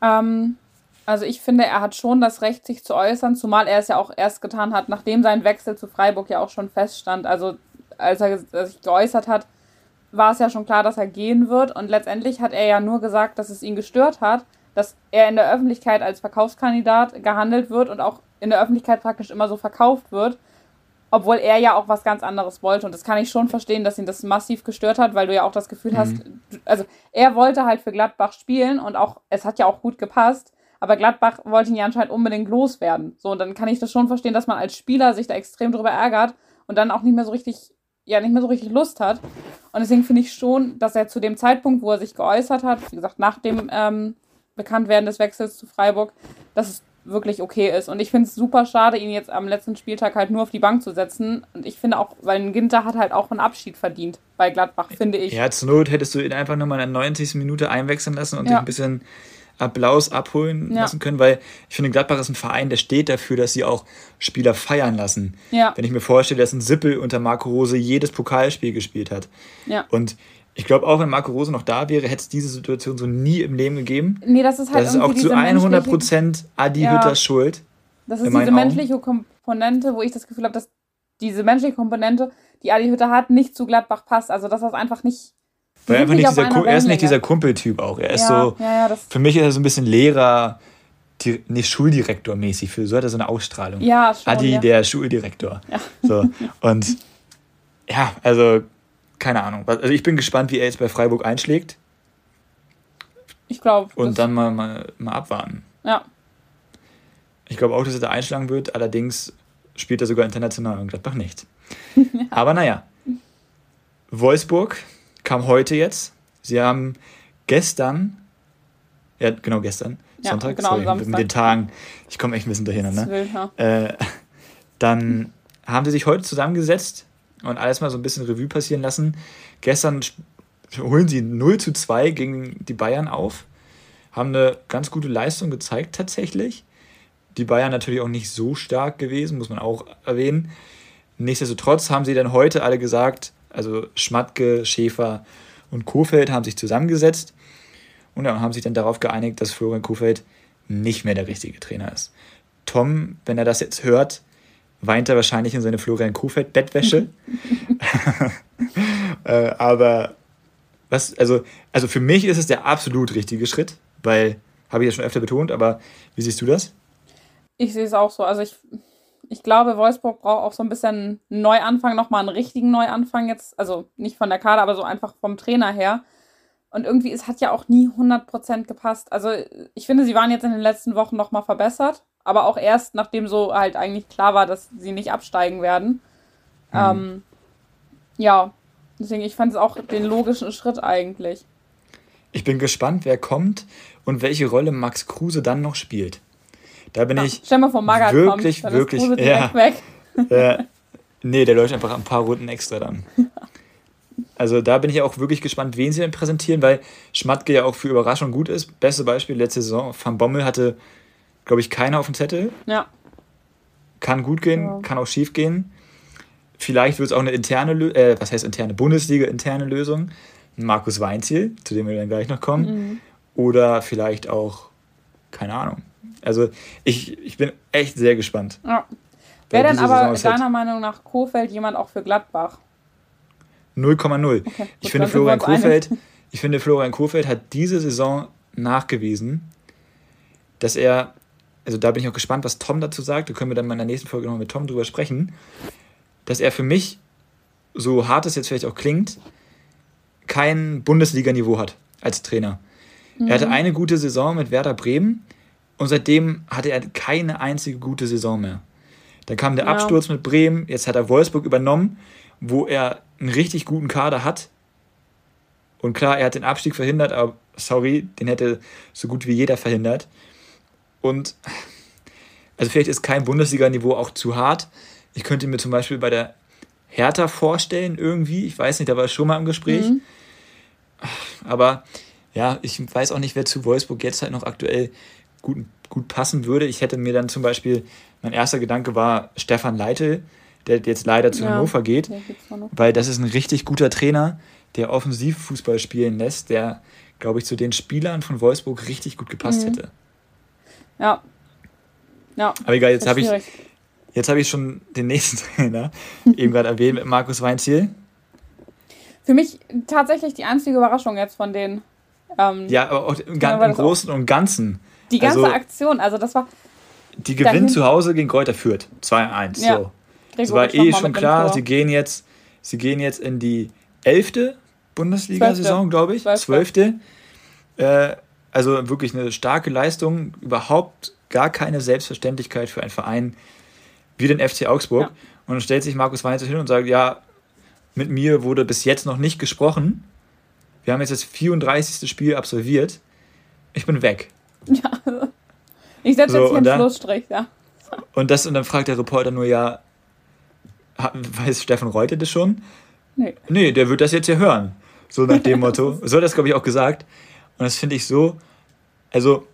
Ähm, also ich finde, er hat schon das Recht, sich zu äußern, zumal er es ja auch erst getan hat, nachdem sein Wechsel zu Freiburg ja auch schon feststand. Also als er sich geäußert hat, war es ja schon klar, dass er gehen wird. Und letztendlich hat er ja nur gesagt, dass es ihn gestört hat, dass er in der Öffentlichkeit als Verkaufskandidat gehandelt wird und auch in der Öffentlichkeit praktisch immer so verkauft wird, obwohl er ja auch was ganz anderes wollte. Und das kann ich schon verstehen, dass ihn das massiv gestört hat, weil du ja auch das Gefühl mhm. hast, also er wollte halt für Gladbach spielen und auch, es hat ja auch gut gepasst, aber Gladbach wollte ihn ja anscheinend unbedingt loswerden. So, und dann kann ich das schon verstehen, dass man als Spieler sich da extrem drüber ärgert und dann auch nicht mehr so richtig ja nicht mehr so richtig Lust hat. Und deswegen finde ich schon, dass er zu dem Zeitpunkt, wo er sich geäußert hat, wie gesagt, nach dem ähm, Bekanntwerden des Wechsels zu Freiburg, dass es wirklich okay ist. Und ich finde es super schade, ihn jetzt am letzten Spieltag halt nur auf die Bank zu setzen. Und ich finde auch, weil ein Ginter hat halt auch einen Abschied verdient bei Gladbach, finde ich. Ja, zur Not hättest du ihn einfach nur mal in der 90. Minute einwechseln lassen und ja. dich ein bisschen Applaus abholen ja. lassen können, weil ich finde, Gladbach ist ein Verein, der steht dafür, dass sie auch Spieler feiern lassen. Ja. Wenn ich mir vorstelle, dass ein Sippel unter Marco Rose jedes Pokalspiel gespielt hat. Ja. Und ich glaube, auch wenn Marco Rose noch da wäre, hätte es diese Situation so nie im Leben gegeben. Nee, das ist halt Das ist auch zu 100 Prozent Adi ja, Hütters Schuld. Das ist diese menschliche Komponente, wo ich das Gefühl habe, dass diese menschliche Komponente, die Adi Hütter hat, nicht zu Gladbach passt. Also, dass das einfach nicht. Weil einfach nicht dieser, er ist nicht dieser Kumpeltyp auch. Er ist ja, so. Ja, für mich ist er so ein bisschen Lehrer, nicht Schuldirektor mäßig. Für so hat er so eine Ausstrahlung. Ja, schon, Adi, der Schuldirektor. Ja. So. Und ja, also keine Ahnung. Also ich bin gespannt, wie er jetzt bei Freiburg einschlägt. Ich glaube. Und dann mal, mal, mal abwarten. Ja. Ich glaube auch, dass er da einschlagen wird. Allerdings spielt er sogar international und Gladbach nicht. ja. Aber naja. Wolfsburg kam heute jetzt. Sie haben gestern, ja genau gestern, ja, Sonntag, genau, sorry, mit den Tagen, ich komme echt ein bisschen dahinter, ne? Wild, ja. äh, dann haben sie sich heute zusammengesetzt und alles mal so ein bisschen Revue passieren lassen. Gestern holen sie 0 zu 2 gegen die Bayern auf, haben eine ganz gute Leistung gezeigt tatsächlich. Die Bayern natürlich auch nicht so stark gewesen, muss man auch erwähnen. Nichtsdestotrotz haben sie dann heute alle gesagt, also Schmatke, Schäfer und Kofeld haben sich zusammengesetzt und haben sich dann darauf geeinigt, dass Florian Kofeld nicht mehr der richtige Trainer ist. Tom, wenn er das jetzt hört, weint er wahrscheinlich in seine Florian Kofeld Bettwäsche. äh, aber was, also, also für mich ist es der absolut richtige Schritt, weil, habe ich ja schon öfter betont, aber wie siehst du das? Ich sehe es auch so. Also ich, ich glaube, Wolfsburg braucht auch so ein bisschen einen Neuanfang, nochmal einen richtigen Neuanfang jetzt. Also nicht von der Kader, aber so einfach vom Trainer her. Und irgendwie, es hat ja auch nie 100% gepasst. Also ich finde, sie waren jetzt in den letzten Wochen nochmal verbessert aber auch erst, nachdem so halt eigentlich klar war, dass sie nicht absteigen werden. Mhm. Ähm, ja, deswegen, ich fand es auch den logischen Schritt eigentlich. Ich bin gespannt, wer kommt und welche Rolle Max Kruse dann noch spielt. Da bin ja, ich stell mal vor, Magath wirklich, kommt, wirklich, Kruse ja, weg. Äh, nee, der läuft einfach ein paar Runden extra dann. Also da bin ich auch wirklich gespannt, wen sie denn präsentieren, weil Schmatke ja auch für Überraschung gut ist. Beste Beispiel letzte Saison, Van Bommel hatte glaube ich, keiner auf dem Zettel. Ja. Kann gut gehen, ja. kann auch schief gehen. Vielleicht wird es auch eine interne, äh, was heißt interne, Bundesliga-interne Lösung. Markus Weinziel, zu dem wir dann gleich noch kommen. Mhm. Oder vielleicht auch, keine Ahnung. Also ich, ich bin echt sehr gespannt. Ja. Wäre denn aber deiner Meinung nach Kofeld jemand auch für Gladbach? 0,0. Okay, ich finde Florian Kofeld, ich finde Florian Kofeld hat diese Saison nachgewiesen, dass er also da bin ich auch gespannt, was Tom dazu sagt. Da können wir dann mal in der nächsten Folge noch mit Tom drüber sprechen, dass er für mich, so hart es jetzt vielleicht auch klingt, kein Bundesliga-Niveau hat als Trainer. Mhm. Er hatte mhm. eine gute Saison mit Werder Bremen und seitdem hatte er keine einzige gute Saison mehr. Dann kam der ja. Absturz mit Bremen, jetzt hat er Wolfsburg übernommen, wo er einen richtig guten Kader hat. Und klar, er hat den Abstieg verhindert, aber sorry, den hätte so gut wie jeder verhindert. Und also vielleicht ist kein Bundesliga-Niveau auch zu hart. Ich könnte mir zum Beispiel bei der Hertha vorstellen, irgendwie. Ich weiß nicht, da war es schon mal im Gespräch. Mhm. Aber ja, ich weiß auch nicht, wer zu Wolfsburg jetzt halt noch aktuell gut, gut passen würde. Ich hätte mir dann zum Beispiel, mein erster Gedanke war Stefan Leitl, der jetzt leider zu ja, Hannover geht, weil das ist ein richtig guter Trainer, der Offensivfußball spielen lässt, der, glaube ich, zu den Spielern von Wolfsburg richtig gut gepasst mhm. hätte. Ja. Ja. Aber egal, jetzt habe ich, jetzt hab ich schon den nächsten Trainer eben gerade erwähnt mit Markus Weinziel. Für mich tatsächlich die einzige Überraschung jetzt von den. Ähm, ja, aber auch im, im Großen und Ganzen. Die ganze also, Aktion, also das war. Die gewinnt zu Hause gegen Kräuter führt. 2-1. Ja. So. Das war eh schon klar. Sie gehen, jetzt, sie gehen jetzt in die elfte Bundesliga-Saison, glaube ich. Zwölfte. Äh, also wirklich eine starke Leistung, überhaupt gar keine Selbstverständlichkeit für einen Verein wie den FC Augsburg. Ja. Und dann stellt sich Markus Weinzel hin und sagt, ja, mit mir wurde bis jetzt noch nicht gesprochen. Wir haben jetzt das 34. Spiel absolviert. Ich bin weg. Ja. Ich setze so, jetzt hier einen dann, Schlussstrich, ja. Und, das, und dann fragt der Reporter nur, ja, weiß Steffen Reuter das schon? Nee. Nee, der wird das jetzt hier hören. So nach dem Motto. So hat das, glaube ich, auch gesagt. Und das finde ich so, also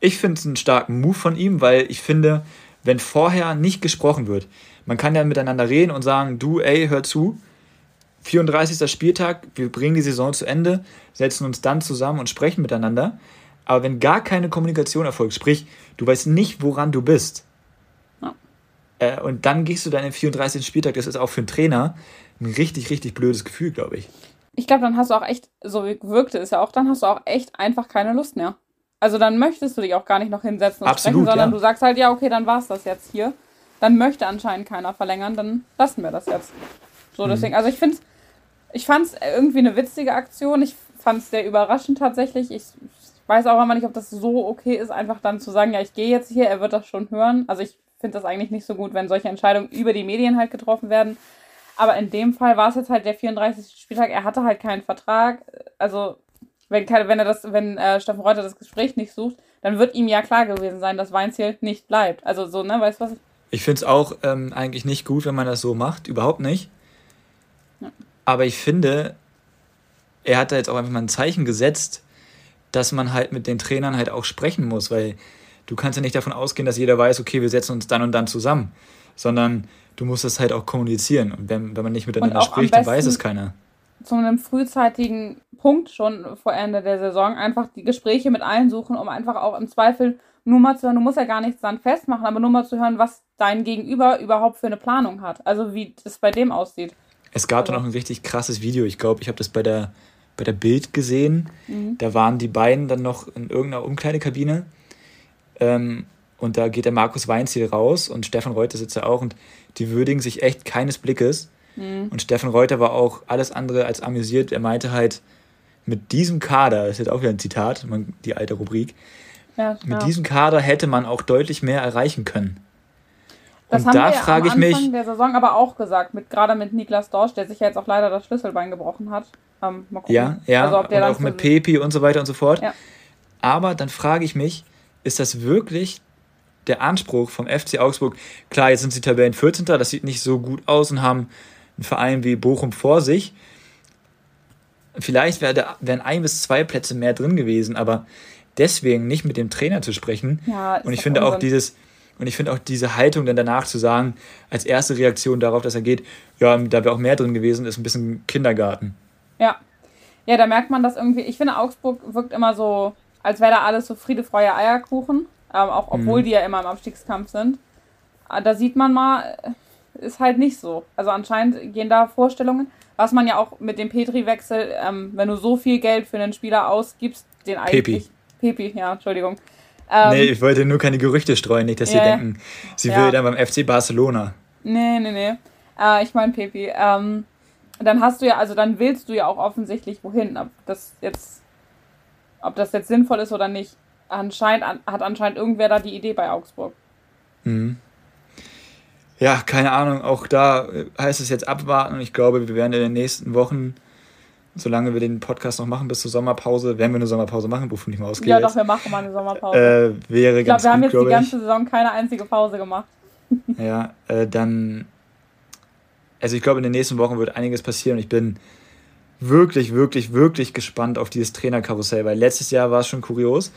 ich finde es einen starken Move von ihm, weil ich finde, wenn vorher nicht gesprochen wird, man kann ja miteinander reden und sagen, du, ey, hör zu, 34. Spieltag, wir bringen die Saison zu Ende, setzen uns dann zusammen und sprechen miteinander. Aber wenn gar keine Kommunikation erfolgt, sprich, du weißt nicht, woran du bist, ja. äh, und dann gehst du dann im 34. Spieltag, das ist auch für einen Trainer ein richtig, richtig blödes Gefühl, glaube ich. Ich glaube, dann hast du auch echt, so wirkte es ja auch, dann hast du auch echt einfach keine Lust mehr. Also dann möchtest du dich auch gar nicht noch hinsetzen und Absolut, sprechen, sondern ja. du sagst halt, ja, okay, dann war es das jetzt hier. Dann möchte anscheinend keiner verlängern, dann lassen wir das jetzt. So, mhm. deswegen, also ich finde ich fand es irgendwie eine witzige Aktion. Ich fand es sehr überraschend tatsächlich. Ich weiß auch immer nicht, ob das so okay ist, einfach dann zu sagen, ja, ich gehe jetzt hier, er wird das schon hören. Also ich finde das eigentlich nicht so gut, wenn solche Entscheidungen über die Medien halt getroffen werden. Aber in dem Fall war es jetzt halt der 34. Spieltag. Er hatte halt keinen Vertrag. Also wenn, wenn er das, wenn äh, Steffen Reuter das Gespräch nicht sucht, dann wird ihm ja klar gewesen sein, dass Weinziel nicht bleibt. Also so, ne, weißt du was? Ich, ich finde es auch ähm, eigentlich nicht gut, wenn man das so macht. Überhaupt nicht. Ja. Aber ich finde, er hat da jetzt auch einfach mal ein Zeichen gesetzt, dass man halt mit den Trainern halt auch sprechen muss, weil du kannst ja nicht davon ausgehen, dass jeder weiß, okay, wir setzen uns dann und dann zusammen, sondern du musst das halt auch kommunizieren. Und wenn, wenn man nicht miteinander spricht, dann weiß es keiner. Zu einem frühzeitigen Punkt schon vor Ende der Saison einfach die Gespräche mit allen suchen, um einfach auch im Zweifel nur mal zu hören, du musst ja gar nichts dann festmachen, aber nur mal zu hören, was dein Gegenüber überhaupt für eine Planung hat. Also wie das bei dem aussieht. Es gab also. dann auch ein richtig krasses Video. Ich glaube, ich habe das bei der, bei der Bild gesehen. Mhm. Da waren die beiden dann noch in irgendeiner Umkleidekabine. Ähm, und da geht der Markus Weinziel raus und Stefan Reuter sitzt da auch und die würdigen sich echt keines Blickes. Mhm. Und Stefan Reuter war auch alles andere als amüsiert. Er meinte halt, mit diesem Kader, das ist jetzt auch wieder ein Zitat, die alte Rubrik, ja, mit diesem Kader hätte man auch deutlich mehr erreichen können. Das und haben da wir frage am Anfang der Saison aber auch gesagt, mit, gerade mit Niklas Dorsch, der sich ja jetzt auch leider das Schlüsselbein gebrochen hat. Ähm, ja, ja, also, und auch mit Pepi und so weiter und so fort. Ja. Aber dann frage ich mich, ist das wirklich der Anspruch vom FC Augsburg? Klar, jetzt sind sie Tabellen 14. Das sieht nicht so gut aus und haben einen Verein wie Bochum vor sich. Vielleicht wären ein bis zwei Plätze mehr drin gewesen, aber deswegen nicht mit dem Trainer zu sprechen. Ja, und ich finde auch dieses, und ich finde auch diese Haltung dann danach zu sagen, als erste Reaktion darauf, dass er geht, ja, da wäre auch mehr drin gewesen, ist ein bisschen Kindergarten. Ja. Ja, da merkt man das irgendwie. Ich finde, Augsburg wirkt immer so, als wäre da alles so Friede, Freude, Eierkuchen. Ähm, auch obwohl mhm. die ja immer im Abstiegskampf sind. Ah, da sieht man mal, ist halt nicht so. Also anscheinend gehen da Vorstellungen, was man ja auch mit dem Petri-Wechsel, ähm, wenn du so viel Geld für einen Spieler ausgibst, den eigentlich. Pepi. Pepi, ja, Entschuldigung. Ähm, nee, ich wollte nur keine Gerüchte streuen, nicht, dass yeah. sie denken, sie ja. will dann beim FC Barcelona. Nee, nee, nee. Äh, ich meine Pepi. Ähm, dann hast du ja, also dann willst du ja auch offensichtlich wohin. Ob das jetzt, ob das jetzt sinnvoll ist oder nicht. Anscheinend hat anscheinend irgendwer da die Idee bei Augsburg. Mhm. Ja, keine Ahnung. Auch da heißt es jetzt abwarten und ich glaube, wir werden in den nächsten Wochen solange wir den Podcast noch machen bis zur Sommerpause, werden wir eine Sommerpause machen, wovon ich mal ausgehe. Ja, doch, wir machen mal eine Sommerpause. Äh, wäre ich glaube, wir haben jetzt die ganze Saison keine einzige Pause gemacht. ja, äh, dann. Also ich glaube, in den nächsten Wochen wird einiges passieren ich bin wirklich, wirklich, wirklich gespannt auf dieses Trainerkarussell, weil letztes Jahr war es schon kurios,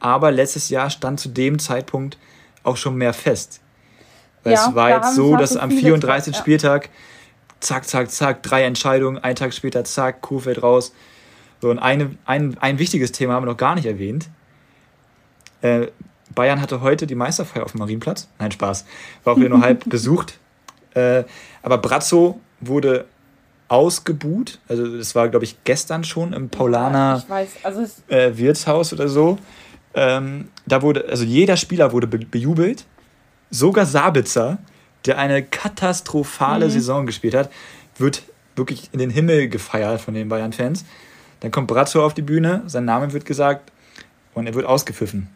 aber letztes Jahr stand zu dem Zeitpunkt auch schon mehr fest. Weil ja, es war jetzt so, dass am 34. Ja. Spieltag zack, zack, zack, drei Entscheidungen, einen Tag später, zack, Kuhfeld raus. So, und eine, ein, ein wichtiges Thema haben wir noch gar nicht erwähnt. Äh, Bayern hatte heute die Meisterfeier auf dem Marienplatz. Nein, Spaß. War auch wieder nur halb besucht. Äh, aber Brazzo wurde ausgebuht. Also das war, glaube ich, gestern schon im Paulaner ja, also äh, Wirtshaus oder so. Ähm, da wurde, also jeder Spieler wurde be bejubelt. Sogar Sabitzer, der eine katastrophale mhm. Saison gespielt hat, wird wirklich in den Himmel gefeiert von den Bayern-Fans. Dann kommt Brazzo auf die Bühne, sein Name wird gesagt und er wird ausgepfiffen.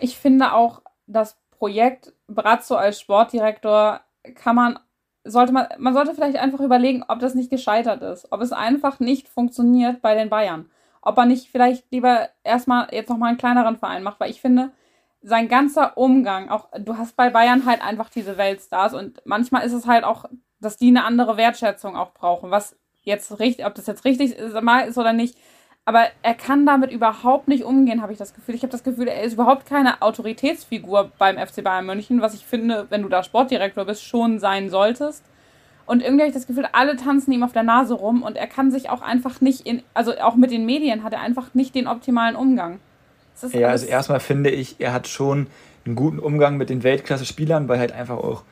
Ich finde auch, das Projekt Brazzo als Sportdirektor kann man sollte man, man sollte vielleicht einfach überlegen, ob das nicht gescheitert ist, ob es einfach nicht funktioniert bei den Bayern. Ob er nicht vielleicht lieber erstmal jetzt nochmal einen kleineren Verein macht, weil ich finde, sein ganzer Umgang, auch du hast bei Bayern halt einfach diese Weltstars und manchmal ist es halt auch, dass die eine andere Wertschätzung auch brauchen, was jetzt richtig, ob das jetzt richtig ist, oder nicht. Aber er kann damit überhaupt nicht umgehen, habe ich das Gefühl. Ich habe das Gefühl, er ist überhaupt keine Autoritätsfigur beim FC Bayern München, was ich finde, wenn du da Sportdirektor bist, schon sein solltest. Und irgendwie habe ich das Gefühl, alle tanzen ihm auf der Nase rum und er kann sich auch einfach nicht in, also auch mit den Medien hat er einfach nicht den optimalen Umgang. Ja, also erstmal finde ich, er hat schon einen guten Umgang mit den Weltklasse-Spielern, weil halt einfach auch,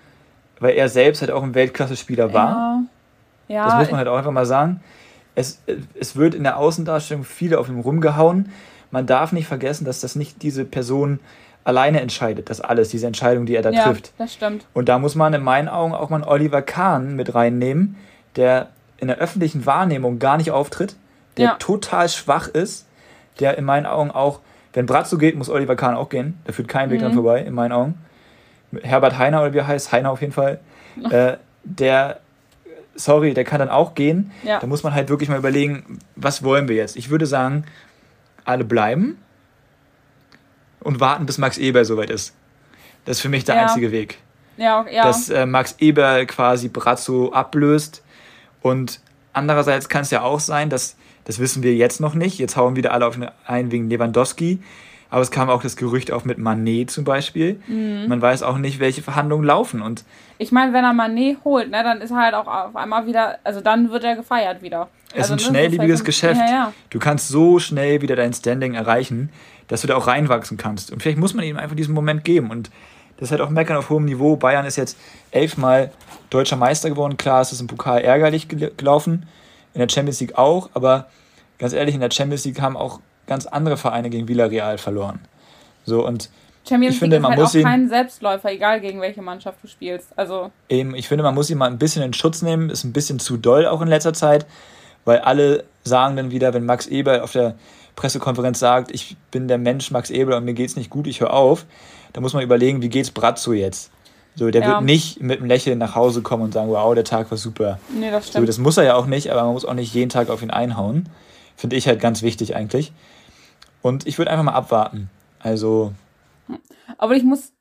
weil er selbst halt auch ein Weltklasse-Spieler war. Ja. ja. Das muss man halt auch einfach mal sagen. Es, es wird in der Außendarstellung viele auf ihm rumgehauen. Man darf nicht vergessen, dass das nicht diese Person alleine entscheidet, das alles, diese Entscheidung, die er da ja, trifft. das stimmt. Und da muss man in meinen Augen auch mal Oliver Kahn mit reinnehmen, der in der öffentlichen Wahrnehmung gar nicht auftritt, der ja. total schwach ist, der in meinen Augen auch wenn Bratzo geht, muss Oliver Kahn auch gehen. Da führt kein Weg mhm. dran vorbei, in meinen Augen. Herbert Heiner, oder wie er heißt, Heiner auf jeden Fall, äh, der, sorry, der kann dann auch gehen. Ja. Da muss man halt wirklich mal überlegen, was wollen wir jetzt? Ich würde sagen, alle bleiben und warten, bis Max Eber soweit ist. Das ist für mich der ja. einzige Weg. Ja, ja. Dass äh, Max Eber quasi Brazzo ablöst. Und andererseits kann es ja auch sein, dass das wissen wir jetzt noch nicht. Jetzt hauen wieder alle auf ein wegen Lewandowski. Aber es kam auch das Gerücht auf mit Manet zum Beispiel. Mhm. Man weiß auch nicht, welche Verhandlungen laufen. Und ich meine, wenn er Manet holt, ne, dann ist er halt auch auf einmal wieder, also dann wird er gefeiert wieder. Es also, ist ein ne, schnelllebiges halt Geschäft. Ja, ja. Du kannst so schnell wieder dein Standing erreichen, dass du da auch reinwachsen kannst. Und vielleicht muss man ihm einfach diesen Moment geben. Und das ist halt auch Meckern auf hohem Niveau. Bayern ist jetzt elfmal deutscher Meister geworden. Klar, es ist im Pokal ärgerlich gelaufen in der Champions League auch, aber ganz ehrlich, in der Champions League haben auch ganz andere Vereine gegen Villarreal verloren. So und Champions ich League finde, man ist halt muss auch ihn, kein Selbstläufer, egal gegen welche Mannschaft du spielst. Also eben, ich finde, man muss ihn mal ein bisschen in Schutz nehmen. Ist ein bisschen zu doll auch in letzter Zeit, weil alle sagen dann wieder, wenn Max Eber auf der Pressekonferenz sagt, ich bin der Mensch Max Eber und mir geht's nicht gut, ich höre auf, da muss man überlegen, wie geht's Brazzo jetzt? So, der ja. wird nicht mit einem Lächeln nach Hause kommen und sagen, wow, der Tag war super. Nee, das stimmt. So, das muss er ja auch nicht, aber man muss auch nicht jeden Tag auf ihn einhauen. Finde ich halt ganz wichtig eigentlich. Und ich würde einfach mal abwarten. Also. Aber ich muss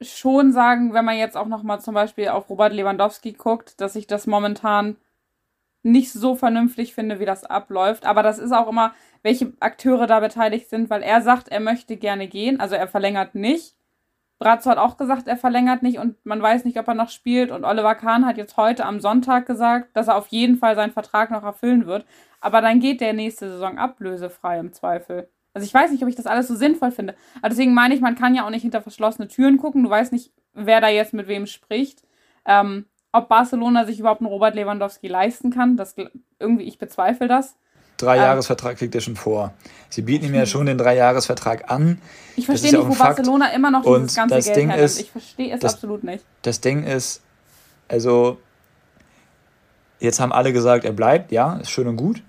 schon sagen, wenn man jetzt auch noch mal zum Beispiel auf Robert Lewandowski guckt, dass ich das momentan nicht so vernünftig finde, wie das abläuft. Aber das ist auch immer, welche Akteure da beteiligt sind, weil er sagt, er möchte gerne gehen. Also er verlängert nicht. Brazzo hat auch gesagt, er verlängert nicht und man weiß nicht, ob er noch spielt. Und Oliver Kahn hat jetzt heute am Sonntag gesagt, dass er auf jeden Fall seinen Vertrag noch erfüllen wird. Aber dann geht der nächste Saison ablösefrei im Zweifel. Also ich weiß nicht, ob ich das alles so sinnvoll finde. Aber deswegen meine ich, man kann ja auch nicht hinter verschlossene Türen gucken. Du weißt nicht, wer da jetzt mit wem spricht. Ähm, ob Barcelona sich überhaupt einen Robert Lewandowski leisten kann, das irgendwie, ich bezweifle das. Dreijahresvertrag kriegt er schon vor. Sie bieten ihm ja schon den Dreijahresvertrag an. Ich verstehe nicht, wo Fakt. Barcelona immer noch dieses ganze das Geld Ding ist, Ich verstehe es das, absolut nicht. Das Ding ist, also, jetzt haben alle gesagt, er bleibt, ja, ist schön und gut.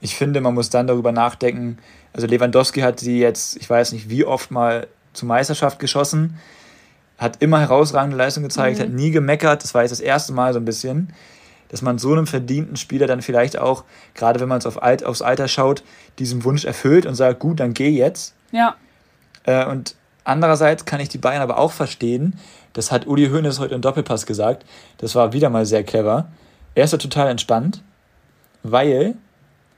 Ich finde, man muss dann darüber nachdenken. Also, Lewandowski hat sie jetzt, ich weiß nicht, wie oft mal zur Meisterschaft geschossen, hat immer herausragende Leistung gezeigt, mhm. hat nie gemeckert. Das war jetzt das erste Mal so ein bisschen dass man so einem verdienten Spieler dann vielleicht auch, gerade wenn man es auf Alt, aufs Alter schaut, diesen Wunsch erfüllt und sagt, gut, dann geh jetzt. Ja. Äh, und andererseits kann ich die Bayern aber auch verstehen, das hat Uli Hoeneß heute im Doppelpass gesagt, das war wieder mal sehr clever. Er ist ja total entspannt, weil,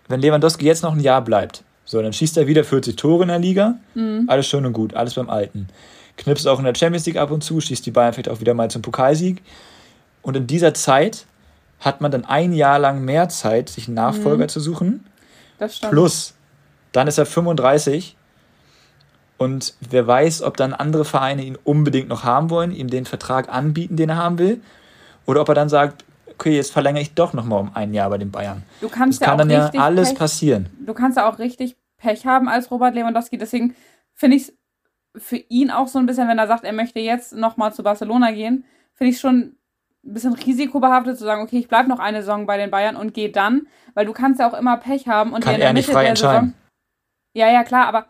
wenn Lewandowski jetzt noch ein Jahr bleibt, so, dann schießt er wieder 40 Tore in der Liga, mhm. alles schön und gut, alles beim Alten. Knipst auch in der Champions League ab und zu, schießt die Bayern vielleicht auch wieder mal zum Pokalsieg. Und in dieser Zeit hat man dann ein Jahr lang mehr Zeit, sich einen Nachfolger mhm. zu suchen. Das stimmt. Plus, dann ist er 35 und wer weiß, ob dann andere Vereine ihn unbedingt noch haben wollen, ihm den Vertrag anbieten, den er haben will, oder ob er dann sagt, okay, jetzt verlängere ich doch noch mal um ein Jahr bei den Bayern. Du kannst das ja kann dann ja alles Pech, passieren. Du kannst ja auch richtig Pech haben als Robert Lewandowski. Deswegen finde ich es für ihn auch so ein bisschen, wenn er sagt, er möchte jetzt noch mal zu Barcelona gehen, finde ich schon ein bisschen risikobehaftet zu sagen, okay, ich bleibe noch eine Saison bei den Bayern und gehe dann, weil du kannst ja auch immer Pech haben und Kann er nicht frei entscheiden. Saison, ja, ja, klar, aber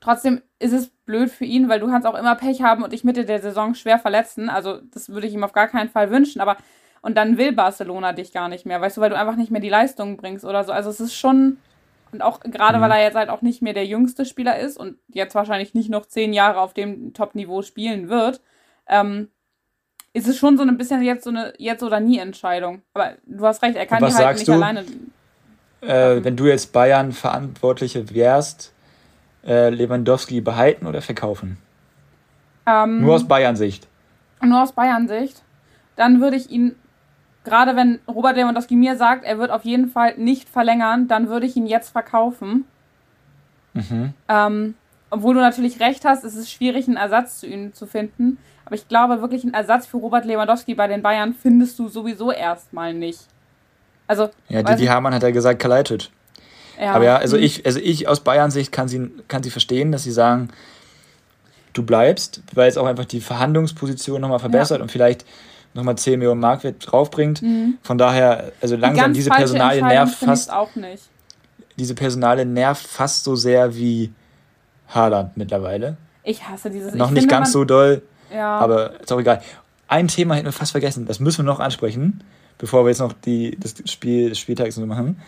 Trotzdem ist es blöd für ihn, weil du kannst auch immer Pech haben und dich Mitte der Saison schwer verletzen. Also das würde ich ihm auf gar keinen Fall wünschen, aber und dann will Barcelona dich gar nicht mehr, weißt du, weil du einfach nicht mehr die Leistungen bringst oder so. Also es ist schon und auch gerade, mhm. weil er jetzt halt auch nicht mehr der jüngste Spieler ist und jetzt wahrscheinlich nicht noch zehn Jahre auf dem Top-Niveau spielen wird, ähm, ist es schon so ein bisschen jetzt so eine Jetzt- oder Nie-Entscheidung. Aber du hast recht, er kann die halt nicht du, alleine. Äh, wenn du jetzt Bayern Verantwortliche wärst, äh, Lewandowski behalten oder verkaufen? Ähm, nur aus Bayern-Sicht. Nur aus Bayern-Sicht. Dann würde ich ihn gerade wenn Robert Lewandowski mir sagt, er wird auf jeden Fall nicht verlängern, dann würde ich ihn jetzt verkaufen. Mhm. Ähm, obwohl du natürlich recht hast, es ist schwierig, einen Ersatz zu ihm zu finden. Aber ich glaube, wirklich einen Ersatz für Robert Lewandowski bei den Bayern findest du sowieso erstmal nicht. Also, ja, Didi Hamann hat ja gesagt, Kalajdzic. Ja. Aber ja, also mhm. ich, also ich aus Bayern Sicht kann sie, kann sie verstehen, dass sie sagen, du bleibst, weil es auch einfach die Verhandlungsposition nochmal verbessert ja. und vielleicht nochmal 10 Millionen Markwert draufbringt. Mhm. Von daher, also langsam die diese Personalie nervt fast. Auch nicht. Diese Personale nervt fast so sehr wie Haaland mittlerweile. Ich hasse dieses. Noch nicht finde, ganz so doll, ja. aber ist auch egal. Ein Thema hätten wir fast vergessen, das müssen wir noch ansprechen, bevor wir jetzt noch die, das Spiel des Spieltags so machen.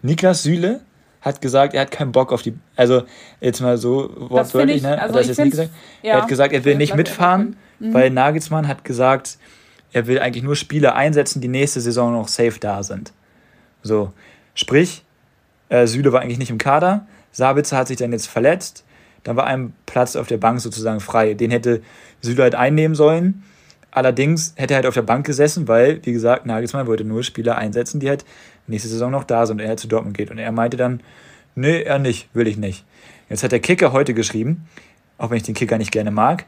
Niklas Süle hat gesagt, er hat keinen Bock auf die, also jetzt mal so wortwörtlich, ne? Also das jetzt nicht gesagt. Ja, er hat gesagt, er will nicht mitfahren, mhm. weil Nagelsmann hat gesagt, er will eigentlich nur Spieler einsetzen, die nächste Saison noch safe da sind. So, sprich, äh, Süle war eigentlich nicht im Kader, Sabitzer hat sich dann jetzt verletzt, dann war ein Platz auf der Bank sozusagen frei. Den hätte Süle halt einnehmen sollen. Allerdings hätte er halt auf der Bank gesessen, weil, wie gesagt, Nagelsmann wollte nur Spieler einsetzen, die halt nächste Saison noch da sind und er zu Dortmund geht. Und er meinte dann, nee, er nicht, will ich nicht. Jetzt hat der Kicker heute geschrieben, auch wenn ich den Kicker nicht gerne mag,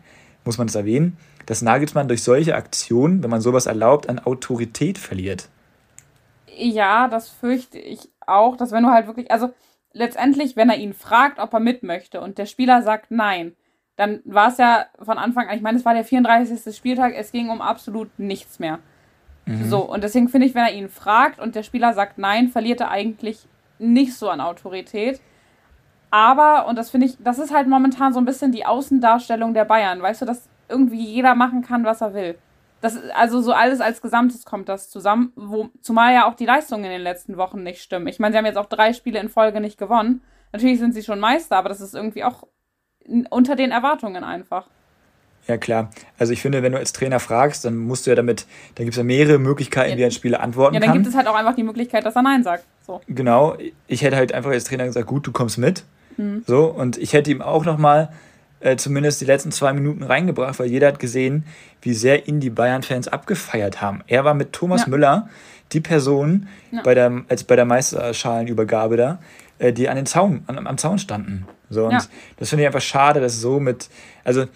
muss man es erwähnen, dass Nagelsmann durch solche Aktionen, wenn man sowas erlaubt, an Autorität verliert. Ja, das fürchte ich auch, dass wenn du halt wirklich, also letztendlich, wenn er ihn fragt, ob er mit möchte und der Spieler sagt nein, dann war es ja von Anfang an, ich meine, es war der 34. Spieltag, es ging um absolut nichts mehr. Mhm. So, und deswegen finde ich, wenn er ihn fragt und der Spieler sagt nein, verliert er eigentlich nicht so an Autorität. Aber, und das finde ich, das ist halt momentan so ein bisschen die Außendarstellung der Bayern, weißt du, dass irgendwie jeder machen kann, was er will. Das, also so alles als Gesamtes kommt das zusammen, wo, zumal ja auch die Leistungen in den letzten Wochen nicht stimmen. Ich meine, sie haben jetzt auch drei Spiele in Folge nicht gewonnen. Natürlich sind sie schon Meister, aber das ist irgendwie auch unter den Erwartungen einfach. Ja, klar. Also ich finde, wenn du als Trainer fragst, dann musst du ja damit, da gibt es ja mehrere Möglichkeiten, ja. wie ein Spieler antworten kann. Ja, dann kann. gibt es halt auch einfach die Möglichkeit, dass er Nein sagt. So. Genau. Ich hätte halt einfach als Trainer gesagt, gut, du kommst mit. Mhm. So, und ich hätte ihm auch nochmal äh, zumindest die letzten zwei Minuten reingebracht, weil jeder hat gesehen, wie sehr ihn die Bayern-Fans abgefeiert haben. Er war mit Thomas ja. Müller die Person ja. bei der, als bei der Meisterschalenübergabe da, äh, die an den Zaun, an, am Zaun standen. So, und ja. das finde ich einfach schade, dass so mit, also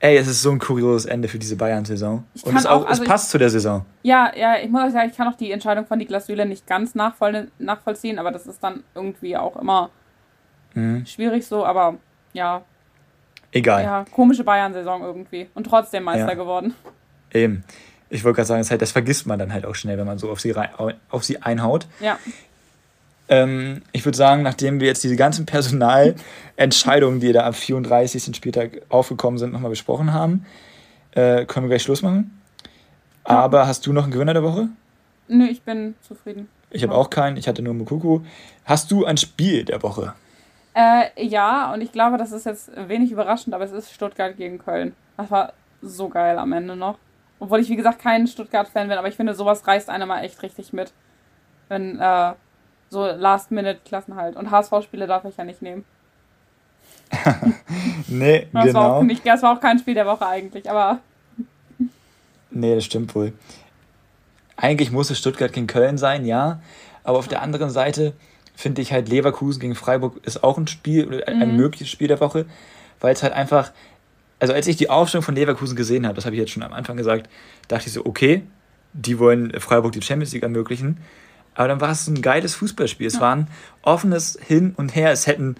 ey, es ist so ein kurioses Ende für diese Bayern-Saison. Und es, auch, also es passt ich, zu der Saison. Ja, ja, ich muss auch sagen, ich kann auch die Entscheidung von Niklas Süle nicht ganz nachvoll, nachvollziehen, aber das ist dann irgendwie auch immer mhm. schwierig so, aber ja. Egal. Ja, komische Bayern-Saison irgendwie. Und trotzdem Meister ja. geworden. Eben. Ich wollte gerade sagen, das, halt, das vergisst man dann halt auch schnell, wenn man so auf sie, rein, auf sie einhaut. Ja. Ähm, ich würde sagen, nachdem wir jetzt diese ganzen Personalentscheidungen, die da am 34. Spieltag aufgekommen sind, nochmal besprochen haben, äh, können wir gleich Schluss machen. Aber hast du noch einen Gewinner der Woche? Nö, ich bin zufrieden. Ich habe auch keinen, ich hatte nur Mukuku. Hast du ein Spiel der Woche? Äh, ja, und ich glaube, das ist jetzt wenig überraschend, aber es ist Stuttgart gegen Köln. Das war so geil am Ende noch. Obwohl ich, wie gesagt, kein Stuttgart-Fan bin, aber ich finde, sowas reißt einer mal echt richtig mit. Wenn, äh, so Last-Minute-Klassenhalt. Und HSV-Spiele darf ich ja nicht nehmen. nee, das genau. War auch nicht, das war auch kein Spiel der Woche eigentlich, aber. Nee, das stimmt wohl. Eigentlich muss es Stuttgart gegen Köln sein, ja. Aber auf der anderen Seite finde ich halt Leverkusen gegen Freiburg ist auch ein Spiel, ein mhm. mögliches Spiel der Woche, weil es halt einfach, also als ich die Aufstellung von Leverkusen gesehen habe, das habe ich jetzt schon am Anfang gesagt, dachte ich so, okay, die wollen Freiburg die Champions League ermöglichen. Aber dann war es ein geiles Fußballspiel. Es ja. war ein offenes Hin und Her. Es hätten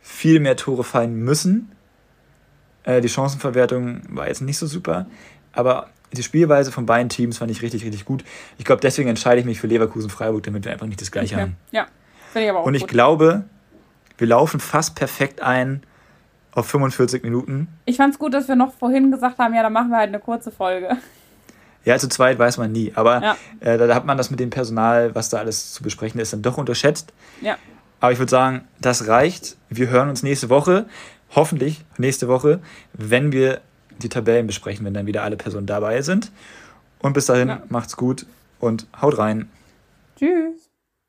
viel mehr Tore fallen müssen. Äh, die Chancenverwertung war jetzt nicht so super. Aber die Spielweise von beiden Teams fand ich richtig, richtig gut. Ich glaube, deswegen entscheide ich mich für Leverkusen-Freiburg, damit wir einfach nicht das Gleiche okay. haben. Ja, finde ich aber auch Und ich gut. glaube, wir laufen fast perfekt ein auf 45 Minuten. Ich fand's gut, dass wir noch vorhin gesagt haben, ja, dann machen wir halt eine kurze Folge. Ja, zu zweit weiß man nie. Aber Ja. äh, da hat man das mit dem Personal, was da alles zu besprechen ist, dann doch unterschätzt. Ja. Aber ich würde sagen, das reicht. Wir hören uns nächste Woche. Hoffentlich nächste Woche, wenn wir die Tabellen besprechen, wenn dann wieder alle Personen dabei sind. Und bis dahin Ja. macht's gut und haut rein. Tschüss.